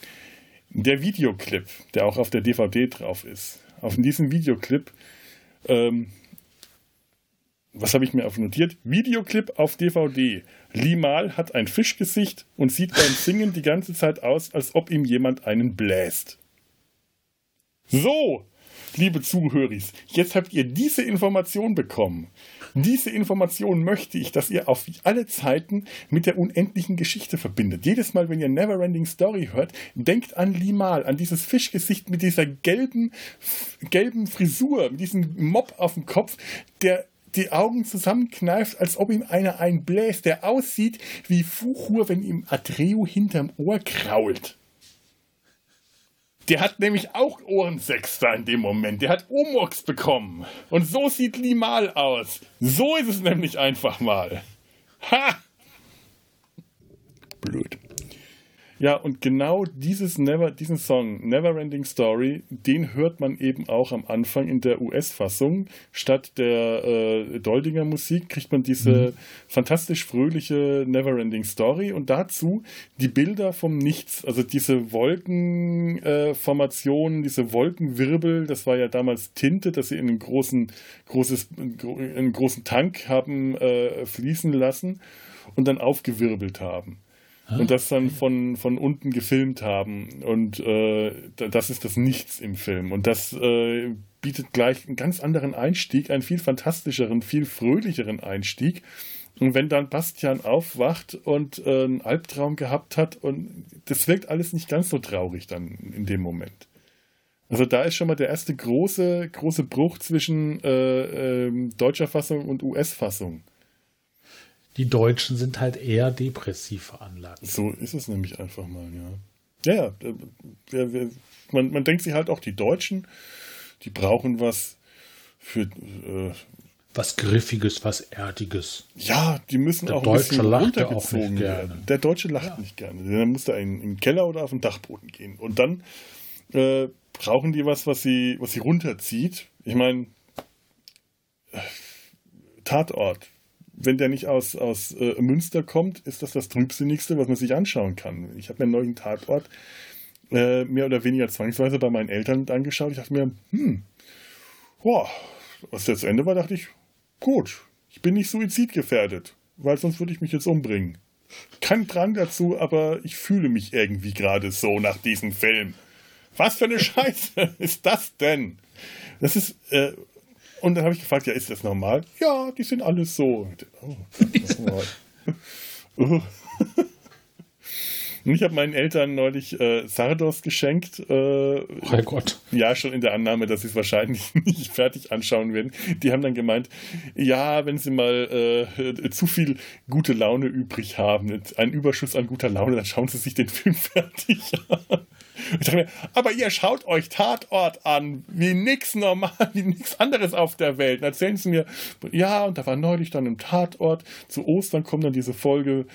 Der Videoclip, der auch auf der DVD drauf ist. Auf diesem Videoclip, ähm, was habe ich mir aufnotiert? Videoclip auf DVD. Limal hat ein Fischgesicht und sieht beim Singen die ganze Zeit aus, als ob ihm jemand einen bläst. So, liebe Zuhörer, jetzt habt ihr diese Information bekommen. Diese Information möchte ich, dass ihr auf alle Zeiten mit der unendlichen Geschichte verbindet. Jedes Mal, wenn ihr Neverending Story hört, denkt an Limal, an dieses Fischgesicht mit dieser gelben, gelben Frisur, mit diesem Mob auf dem Kopf, der die Augen zusammenkneift, als ob ihm einer einbläst, der aussieht wie Fuchur, wenn ihm Adreu hinterm Ohr krault. Der hat nämlich auch Ohrensechster in dem Moment. Der hat Omox bekommen. Und so sieht Limal aus. So ist es nämlich einfach mal. Ha! Blöd. Ja, und genau dieses Never, diesen Song, Neverending Story, den hört man eben auch am Anfang in der US-Fassung. Statt der äh, Doldinger Musik kriegt man diese mhm. fantastisch fröhliche Neverending Story und dazu die Bilder vom Nichts, also diese Wolkenformationen, äh, diese Wolkenwirbel, das war ja damals Tinte, dass sie in einen großen, großes, einen großen Tank haben äh, fließen lassen und dann aufgewirbelt haben. Ah, und das dann von, von unten gefilmt haben. Und äh, das ist das Nichts im Film. Und das äh, bietet gleich einen ganz anderen Einstieg, einen viel fantastischeren, viel fröhlicheren Einstieg. Und wenn dann Bastian aufwacht und äh, einen Albtraum gehabt hat, und das wirkt alles nicht ganz so traurig dann in dem Moment. Also da ist schon mal der erste große, große Bruch zwischen äh, äh, deutscher Fassung und US-Fassung. Die Deutschen sind halt eher depressiv veranlagt. So ist es nämlich einfach mal, ja. Ja, ja. Äh, man, man denkt sich halt auch, die Deutschen, die brauchen was für. Äh, was Griffiges, was Erdiges. Ja, die müssen Der auch Deutsche ein lacht auch nicht gerne. Der Deutsche lacht ja. nicht gerne. Dann muss er in, in den Keller oder auf den Dachboden gehen. Und dann äh, brauchen die was, was sie, was sie runterzieht. Ich meine, äh, Tatort wenn der nicht aus, aus äh, Münster kommt, ist das das Trübsinnigste, was man sich anschauen kann. Ich habe mir einen neuen Tatort äh, mehr oder weniger zwangsweise bei meinen Eltern angeschaut. Ich dachte mir, hm, boah, was das Ende war, dachte ich, gut, ich bin nicht suizidgefährdet, weil sonst würde ich mich jetzt umbringen. Kein Drang dazu, aber ich fühle mich irgendwie gerade so nach diesem Film. Was für eine Scheiße ist das denn? Das ist, äh, und dann habe ich gefragt, ja, ist das normal? Ja, die sind alles so. Oh, Und ich habe meinen Eltern neulich äh, Sardos geschenkt. Äh, oh Gott. Ja, schon in der Annahme, dass sie es wahrscheinlich nicht fertig anschauen werden. Die haben dann gemeint, ja, wenn sie mal äh, zu viel gute Laune übrig haben, einen Überschuss an guter Laune, dann schauen sie sich den Film fertig an. Mir, aber ihr schaut euch Tatort an, wie nichts normal, wie nichts anderes auf der Welt. Und erzählen sie mir, ja, und da war neulich dann im Tatort, zu Ostern kommt dann diese Folge,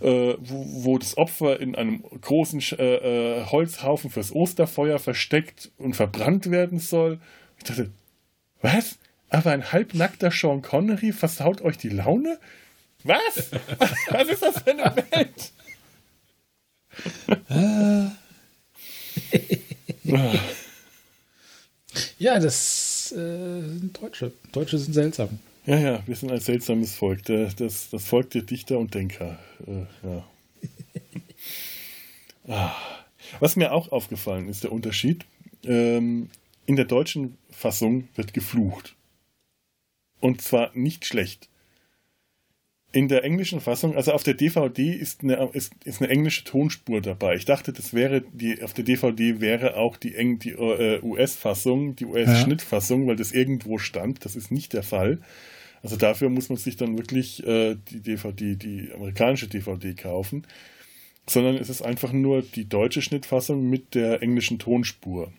äh, wo, wo, das Opfer in einem großen äh, äh, Holzhaufen fürs Osterfeuer versteckt und verbrannt werden soll. Ich dachte, was? Aber ein halbnackter Sean Connery versaut euch die Laune? Was? was ist das für eine Welt? ja, das äh, sind Deutsche. Deutsche sind seltsam. Ja, ja, wir sind ein seltsames Volk. Das, das Volk der Dichter und Denker. Äh, ja. ah. Was mir auch aufgefallen ist, der Unterschied. Ähm, in der deutschen Fassung wird geflucht. Und zwar nicht schlecht. In der englischen Fassung, also auf der DVD ist eine, ist, ist eine englische Tonspur dabei. Ich dachte, das wäre die, auf der DVD wäre auch die, die äh, US-Fassung, die US-Schnittfassung, weil das irgendwo stand. Das ist nicht der Fall. Also dafür muss man sich dann wirklich äh, die DVD, die amerikanische DVD kaufen. Sondern es ist einfach nur die deutsche Schnittfassung mit der englischen Tonspur.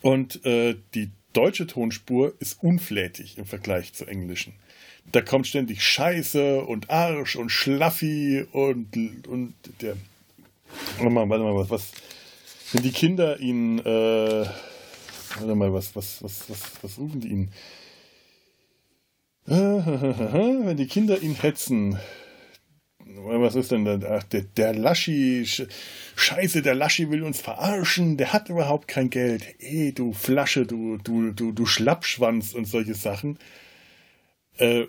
Und äh, die deutsche Tonspur ist unflätig im Vergleich zur englischen. Da kommt ständig Scheiße und Arsch und Schlaffi und, und der. Warte mal, warte mal, was, was. Wenn die Kinder ihn. Äh, warte mal, was, was, was, was, was suchen die ihn? Wenn die Kinder ihn hetzen, was ist denn da? Ach, der, der Laschi, Scheiße, der Laschi will uns verarschen, der hat überhaupt kein Geld. Ey, du Flasche, du, du, du, du Schlappschwanz und solche Sachen. Äh,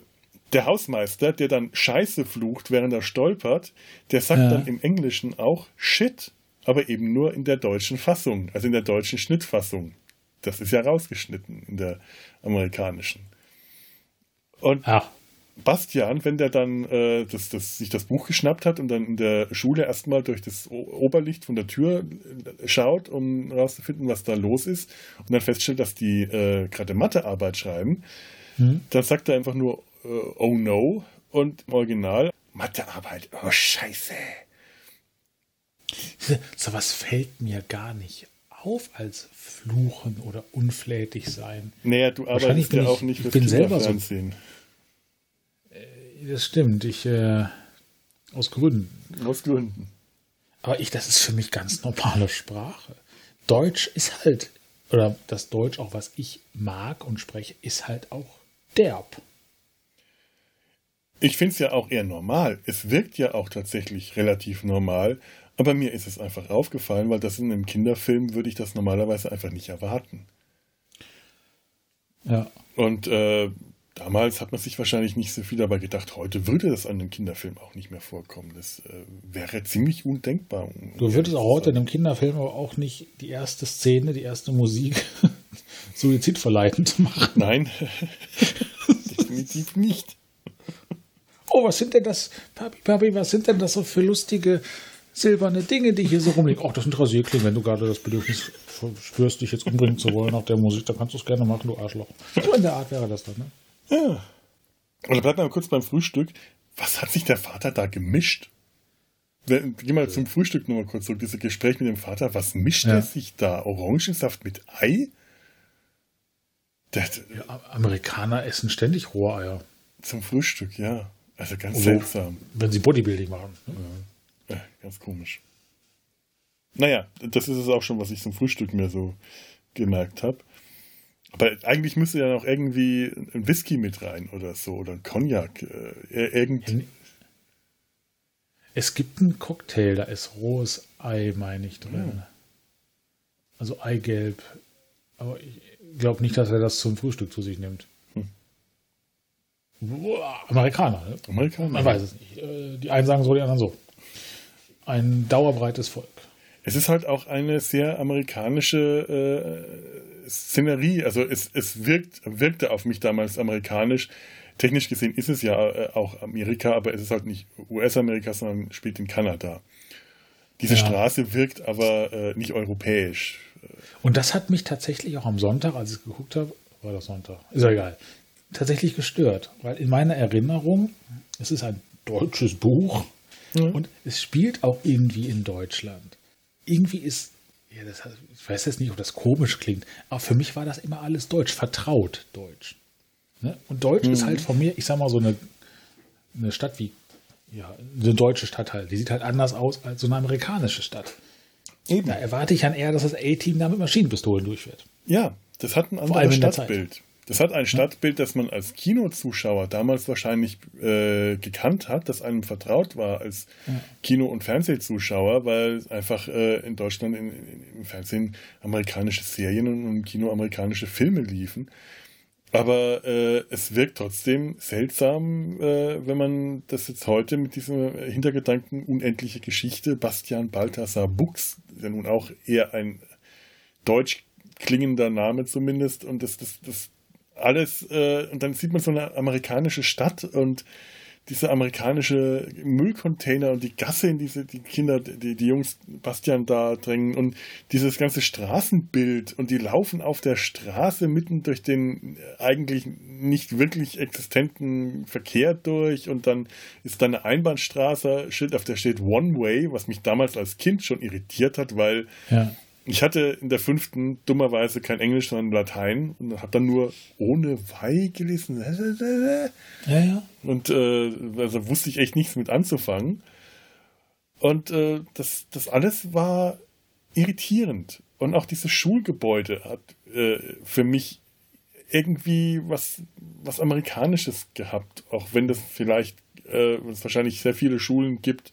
der Hausmeister, der dann Scheiße flucht, während er stolpert, der sagt ja. dann im Englischen auch Shit, aber eben nur in der deutschen Fassung, also in der deutschen Schnittfassung. Das ist ja rausgeschnitten in der amerikanischen. Und Ach. Bastian, wenn der dann äh, das, das, sich das Buch geschnappt hat und dann in der Schule erstmal durch das Oberlicht von der Tür äh, schaut, um herauszufinden, was da los ist, und dann feststellt, dass die äh, gerade Mathearbeit schreiben, mhm. dann sagt er einfach nur äh, Oh no und im Original Mathearbeit, oh Scheiße. So was fällt mir gar nicht auf als Fluchen oder unflätig sein. Naja, du arbeitest ja auch nicht fürs Kinderfernsehen. So das stimmt. Ich, äh, aus Gründen. Aus Gründen. Aber ich, das ist für mich ganz normale Sprache. Deutsch ist halt, oder das Deutsch, auch was ich mag und spreche, ist halt auch derb. Ich finde es ja auch eher normal. Es wirkt ja auch tatsächlich relativ normal, aber mir ist es einfach aufgefallen, weil das in einem Kinderfilm würde ich das normalerweise einfach nicht erwarten. Ja. Und äh, Damals hat man sich wahrscheinlich nicht so viel dabei gedacht. Heute würde das an einem Kinderfilm auch nicht mehr vorkommen. Das äh, wäre ziemlich undenkbar. Du würdest auch heute in einem Kinderfilm aber auch nicht die erste Szene, die erste Musik suizidverleitend machen. Nein, definitiv nicht. Oh, was sind denn das, Papi, Papi, was sind denn das so für lustige silberne Dinge, die hier so rumliegen? Ach, das sind Rasierklingen. Wenn du gerade das Bedürfnis spürst, dich jetzt umbringen zu wollen nach der Musik, dann kannst du es gerne machen, du Arschloch. So in der Art wäre das dann, ne? Ja. Oder bleib mal kurz beim Frühstück. Was hat sich der Vater da gemischt? Geh mal zum Frühstück nur mal kurz zurück. Dieses Gespräch mit dem Vater. Was mischt ja. er sich da? Orangensaft mit Ei? Der, ja, Amerikaner essen ständig Rohreier. Zum Frühstück, ja. Also ganz also, seltsam. Wenn sie Bodybuilding machen. Ne? Ja. ja. ganz komisch. Naja, das ist es auch schon, was ich zum Frühstück mir so gemerkt habe. Aber eigentlich müsste ja noch irgendwie ein Whisky mit rein oder so oder ein Cognac. Äh, irgend es gibt einen Cocktail, da ist rohes Ei, meine ich, drin. Ja. Also Eigelb. Aber ich glaube nicht, dass er das zum Frühstück zu sich nimmt. Hm. Amerikaner, ne? Amerikaner. Man weiß es nicht. Äh, die einen sagen so, die anderen so. Ein dauerbreites Volk. Es ist halt auch eine sehr amerikanische äh, Szenerie, also es, es wirkt, wirkte auf mich damals amerikanisch. Technisch gesehen ist es ja äh, auch Amerika, aber es ist halt nicht US-Amerika, sondern spielt in Kanada. Diese ja. Straße wirkt aber äh, nicht europäisch. Und das hat mich tatsächlich auch am Sonntag, als ich es geguckt habe, war das Sonntag, ist ja egal, tatsächlich gestört. Weil in meiner Erinnerung, es ist ein deutsches Buch mhm. und es spielt auch irgendwie in Deutschland. Irgendwie ist, ja, das, ich weiß jetzt nicht, ob das komisch klingt, aber für mich war das immer alles deutsch, vertraut deutsch. Ne? Und Deutsch mhm. ist halt von mir, ich sag mal, so eine, eine Stadt wie, ja, eine deutsche Stadt halt. Die sieht halt anders aus als so eine amerikanische Stadt. Eben. Da erwarte ich dann eher, dass das A-Team da mit Maschinenpistolen durchfährt. Ja, das hat ein anderes Stadtbild. Das hat ein Stadtbild, das man als Kinozuschauer damals wahrscheinlich äh, gekannt hat, das einem vertraut war als. Kino- und Fernsehzuschauer, weil einfach äh, in Deutschland in, in, im Fernsehen amerikanische Serien und im Kino amerikanische Filme liefen. Aber äh, es wirkt trotzdem seltsam, äh, wenn man das jetzt heute mit diesem Hintergedanken unendliche Geschichte, Bastian Balthasar Buchs, der nun auch eher ein deutsch klingender Name zumindest, und das, das, das alles, äh, und dann sieht man so eine amerikanische Stadt und diese amerikanische Müllcontainer und die Gasse, in diese die Kinder, die, die Jungs Bastian da drängen und dieses ganze Straßenbild und die laufen auf der Straße mitten durch den eigentlich nicht wirklich existenten Verkehr durch und dann ist da eine Einbahnstraße, Schild, auf der steht One Way, was mich damals als Kind schon irritiert hat, weil ja. Ich hatte in der fünften dummerweise kein Englisch, sondern Latein und habe dann nur ohne Wei gelesen. Ja, ja. Und äh, also wusste ich echt nichts mit anzufangen. Und äh, das, das alles war irritierend. Und auch dieses Schulgebäude hat äh, für mich irgendwie was, was Amerikanisches gehabt. Auch wenn das vielleicht, äh, es wahrscheinlich sehr viele Schulen gibt,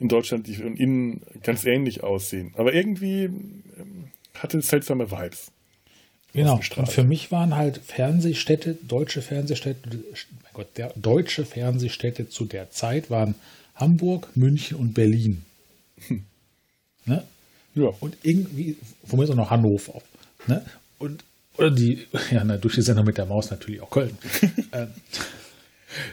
in Deutschland, die von innen ganz ähnlich aussehen. Aber irgendwie ähm, hatte es seltsame Vibes. Genau. Und für mich waren halt Fernsehstädte, deutsche Fernsehstädte, mein Gott, der deutsche Fernsehstädte zu der Zeit waren Hamburg, München und Berlin. Hm. Ne? Ja. Und irgendwie, von mir ist auch noch Hannover. Ne? Und, oder die, ja, na, durch die Sendung mit der Maus natürlich auch Köln. ähm,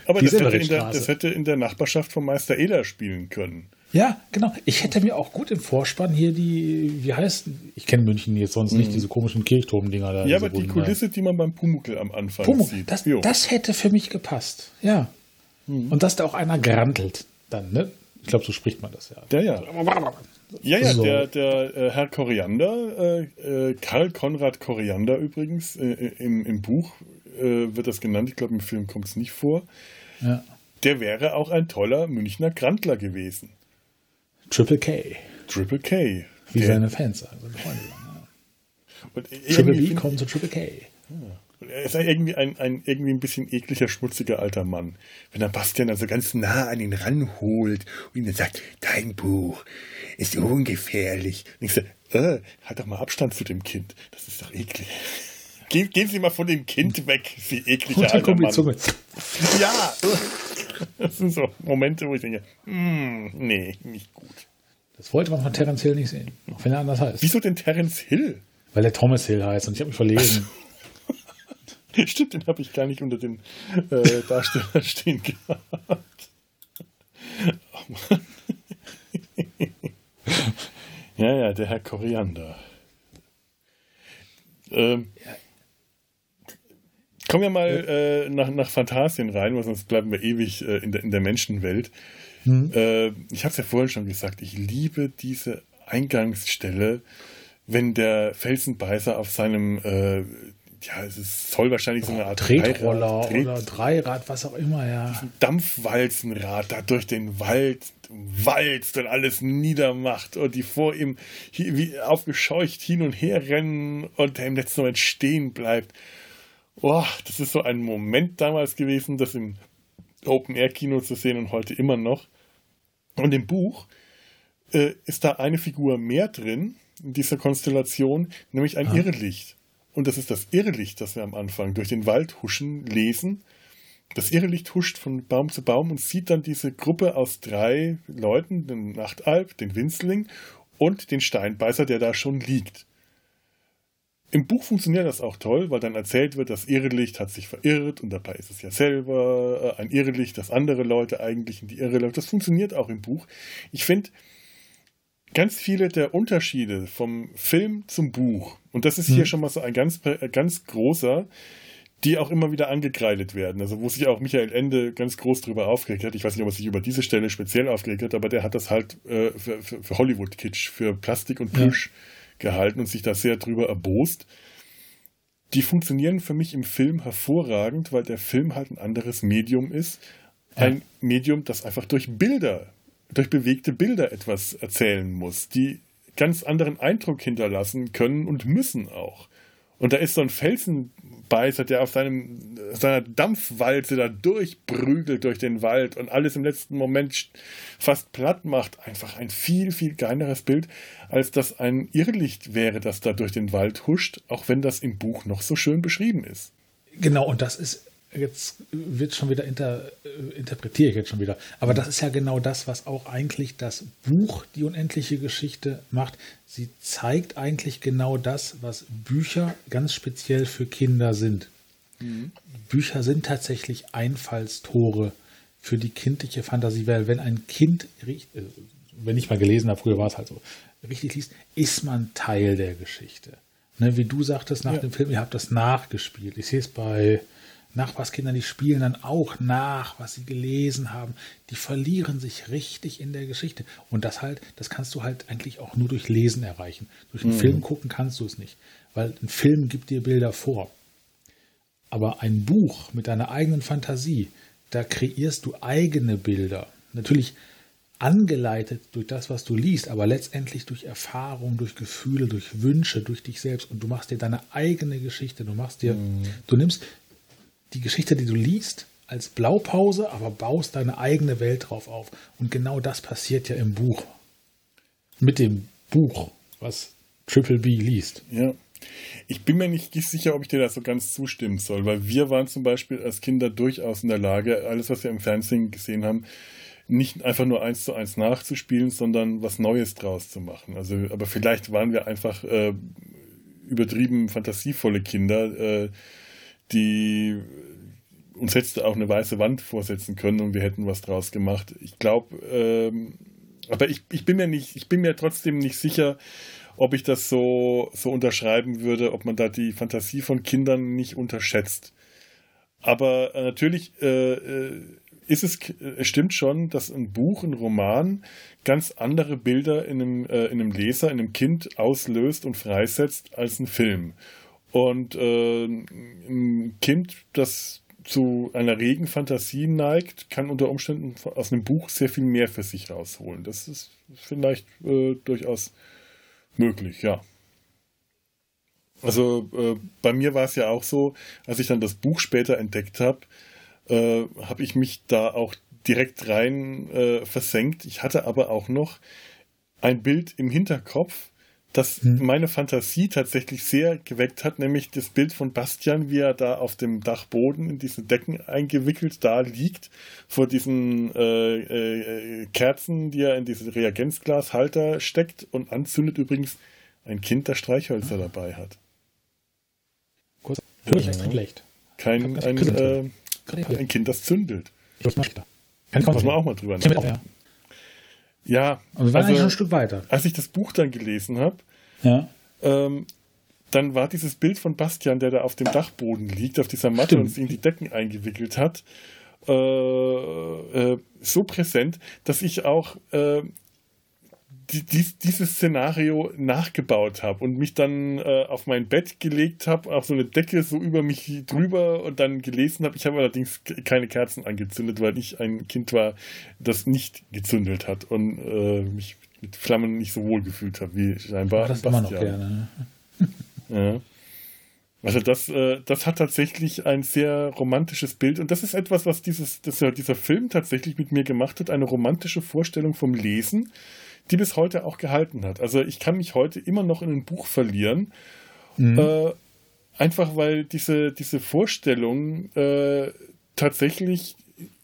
aber das hätte, der, das hätte, in der, Nachbarschaft vom Meister Eder spielen können. Ja, genau. Ich hätte mir auch gut im Vorspann hier die, wie heißt, ich kenne München jetzt sonst nicht, mhm. diese komischen Kirchturmdinger da. Ja, aber die Kulisse, die man beim Pumuckl am Anfang Pumuckl, sieht. Das, das hätte für mich gepasst, ja. Mhm. Und dass da auch einer grantelt dann, ne? Ich glaube, so spricht man das ja. Ja, ja. Ja, ja, so. der, der äh, Herr Koriander, äh, äh, Karl Konrad Koriander übrigens, äh, äh, im, im Buch äh, wird das genannt, ich glaube im Film kommt es nicht vor. Ja. Der wäre auch ein toller Münchner Grantler gewesen. Triple K. Triple K. Wie der, seine Fans sagen, seine Freunde sagen. Ja. Triple B kommt zu Triple K. Ja. Er ist irgendwie ein, ein irgendwie ein bisschen ekliger, schmutziger alter Mann. Wenn er Bastian also ganz nah an ihn ranholt und ihm dann sagt, dein Buch ist ungefährlich. Und ich sage, äh, halt doch mal Abstand zu dem Kind. Das ist doch eklig. Gehen, gehen Sie mal von dem Kind weg, Sie ekliger alter Mann. Zunge. Ja, das sind so Momente, wo ich denke, mm, nee, nicht gut. Das wollte man von Terence Hill nicht sehen, auch wenn er anders heißt. Wieso denn Terence Hill? Weil er Thomas Hill heißt und ich habe mich verlesen. Stimmt, den habe ich gar nicht unter den äh, Darsteller stehen gehabt. Oh Mann. ja, ja, der Herr Koriander. Ähm, ja, Kommen wir mal äh, nach, nach Phantasien rein, weil sonst bleiben wir ewig äh, in, der, in der Menschenwelt. Mhm. Äh, ich habe es ja vorhin schon gesagt, ich liebe diese Eingangsstelle, wenn der Felsenbeißer auf seinem, äh, ja, es ist, soll wahrscheinlich so eine Art Tretroller Dreirad, oder Dreirad, was auch immer, ja. Dampfwalzenrad da durch den Wald walzt und alles niedermacht und die vor ihm wie aufgescheucht hin und her rennen und der im letzten Moment stehen bleibt. Boah, das ist so ein Moment damals gewesen, das im Open-Air-Kino zu sehen und heute immer noch. Und im Buch äh, ist da eine Figur mehr drin, in dieser Konstellation, nämlich ein ah. Irrlicht. Und das ist das Irrlicht, das wir am Anfang durch den Wald huschen lesen. Das Irrlicht huscht von Baum zu Baum und sieht dann diese Gruppe aus drei Leuten, den Nachtalb, den Winzling und den Steinbeißer, der da schon liegt. Im Buch funktioniert das auch toll, weil dann erzählt wird, das Irrelicht hat sich verirrt und dabei ist es ja selber äh, ein Irrelicht, das andere Leute eigentlich in die Irre läuft. Das funktioniert auch im Buch. Ich finde, ganz viele der Unterschiede vom Film zum Buch, und das ist hier mhm. schon mal so ein ganz, ganz großer, die auch immer wieder angekreidet werden. Also wo sich auch Michael Ende ganz groß drüber aufgeregt hat. Ich weiß nicht, ob er sich über diese Stelle speziell aufgeregt hat, aber der hat das halt äh, für, für, für Hollywood-Kitsch, für Plastik und Plüsch ja. Gehalten und sich da sehr drüber erbost. Die funktionieren für mich im Film hervorragend, weil der Film halt ein anderes Medium ist. Ein ja. Medium, das einfach durch Bilder, durch bewegte Bilder etwas erzählen muss, die ganz anderen Eindruck hinterlassen können und müssen auch. Und da ist so ein Felsenbeißer, der auf seinem, seiner Dampfwalze da durchprügelt durch den Wald und alles im letzten Moment fast platt macht. Einfach ein viel, viel geileres Bild, als das ein Irrlicht wäre, das da durch den Wald huscht, auch wenn das im Buch noch so schön beschrieben ist. Genau, und das ist jetzt wird schon wieder inter, äh, interpretiere ich jetzt schon wieder. Aber das ist ja genau das, was auch eigentlich das Buch Die unendliche Geschichte macht. Sie zeigt eigentlich genau das, was Bücher ganz speziell für Kinder sind. Mhm. Bücher sind tatsächlich Einfallstore für die kindliche Fantasie, weil wenn ein Kind, äh, wenn ich mal gelesen habe, früher war es halt so, richtig liest, ist man Teil der Geschichte. Ne, wie du sagtest nach ja. dem Film, ihr habt das nachgespielt. Ich sehe es bei Nachbarskinder, die spielen dann auch nach, was sie gelesen haben. Die verlieren sich richtig in der Geschichte. Und das halt, das kannst du halt eigentlich auch nur durch Lesen erreichen. Durch einen mhm. Film gucken kannst du es nicht. Weil ein Film gibt dir Bilder vor. Aber ein Buch mit deiner eigenen Fantasie, da kreierst du eigene Bilder. Natürlich angeleitet durch das, was du liest, aber letztendlich durch Erfahrung, durch Gefühle, durch Wünsche, durch dich selbst. Und du machst dir deine eigene Geschichte. Du machst dir, mhm. du nimmst die Geschichte, die du liest, als Blaupause, aber baust deine eigene Welt drauf auf. Und genau das passiert ja im Buch. Mit dem Buch, was Triple B liest. Ja. Ich bin mir nicht sicher, ob ich dir da so ganz zustimmen soll, weil wir waren zum Beispiel als Kinder durchaus in der Lage, alles, was wir im Fernsehen gesehen haben, nicht einfach nur eins zu eins nachzuspielen, sondern was Neues draus zu machen. Also, aber vielleicht waren wir einfach äh, übertrieben fantasievolle Kinder, äh, die uns hätte auch eine weiße Wand vorsetzen können und wir hätten was draus gemacht. Ich glaube, ähm, aber ich, ich bin mir nicht, ich bin mir trotzdem nicht sicher, ob ich das so, so unterschreiben würde, ob man da die Fantasie von Kindern nicht unterschätzt. Aber äh, natürlich äh, äh ist es, es stimmt schon, dass ein Buch, ein Roman ganz andere Bilder in einem, äh, in einem Leser, in einem Kind auslöst und freisetzt als ein Film. Und äh, ein Kind, das zu einer regen Fantasie neigt, kann unter Umständen aus einem Buch sehr viel mehr für sich rausholen. Das ist vielleicht äh, durchaus möglich, ja. Also äh, bei mir war es ja auch so, als ich dann das Buch später entdeckt habe, äh, habe ich mich da auch direkt rein äh, versenkt. Ich hatte aber auch noch ein Bild im Hinterkopf, das hm. meine Fantasie tatsächlich sehr geweckt hat, nämlich das Bild von Bastian, wie er da auf dem Dachboden in diesen Decken eingewickelt da liegt, vor diesen äh, äh, Kerzen, die er in diesen Reagenzglashalter steckt und anzündet übrigens ein Kind, das Streichhölzer dabei hat. Kurz, ja. schlecht. Kein, ein, äh, ein Kind, das zündelt. Muss man auch mal drüber nachdenken. Ja. Also wir waren also, eigentlich schon ein Stück weiter. Als ich das Buch dann gelesen habe, ja. ähm, dann war dieses Bild von Bastian, der da auf dem Dachboden liegt, auf dieser Matte Stimmt. und sich in die Decken eingewickelt hat, äh, äh, so präsent, dass ich auch äh, die, die, dieses Szenario nachgebaut habe und mich dann äh, auf mein Bett gelegt habe, auf so eine Decke so über mich drüber und dann gelesen habe. Ich habe allerdings keine Kerzen angezündet, weil ich ein Kind war, das nicht gezündelt hat und äh, mich mit Flammen nicht so wohl gefühlt habe wie scheinbar. Das immer noch gerne. Ne? ja. Also das, äh, das hat tatsächlich ein sehr romantisches Bild und das ist etwas, was dieses, das, dieser Film tatsächlich mit mir gemacht hat, eine romantische Vorstellung vom Lesen die bis heute auch gehalten hat. Also ich kann mich heute immer noch in ein Buch verlieren, mhm. äh, einfach weil diese, diese Vorstellung äh, tatsächlich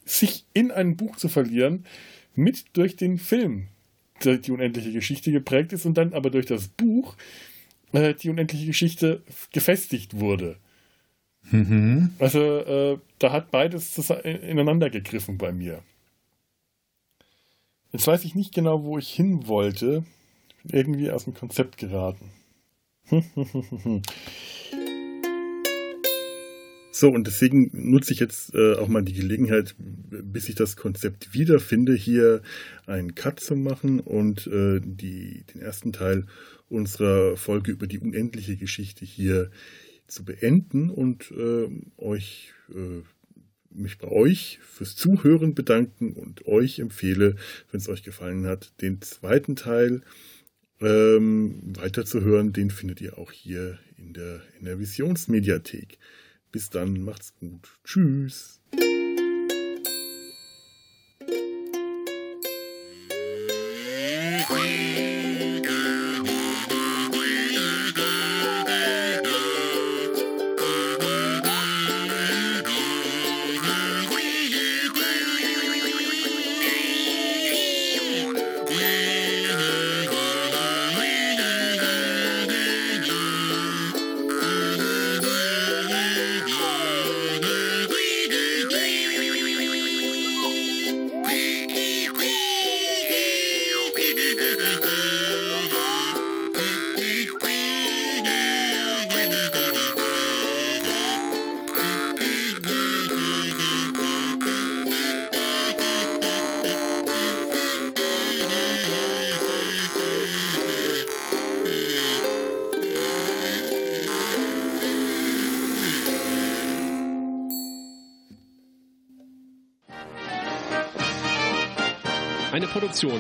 sich in ein Buch zu verlieren, mit durch den Film die, die unendliche Geschichte geprägt ist und dann aber durch das Buch äh, die unendliche Geschichte gefestigt wurde. Mhm. Also äh, da hat beides ineinander gegriffen bei mir. Jetzt weiß ich nicht genau, wo ich hin wollte. Irgendwie aus dem Konzept geraten. So, und deswegen nutze ich jetzt äh, auch mal die Gelegenheit, bis ich das Konzept wiederfinde, hier einen Cut zu machen und äh, die, den ersten Teil unserer Folge über die unendliche Geschichte hier zu beenden und äh, euch äh, mich bei euch fürs Zuhören bedanken und euch empfehle, wenn es euch gefallen hat, den zweiten Teil ähm, weiterzuhören. Den findet ihr auch hier in der, in der Visionsmediathek. Bis dann, macht's gut. Tschüss.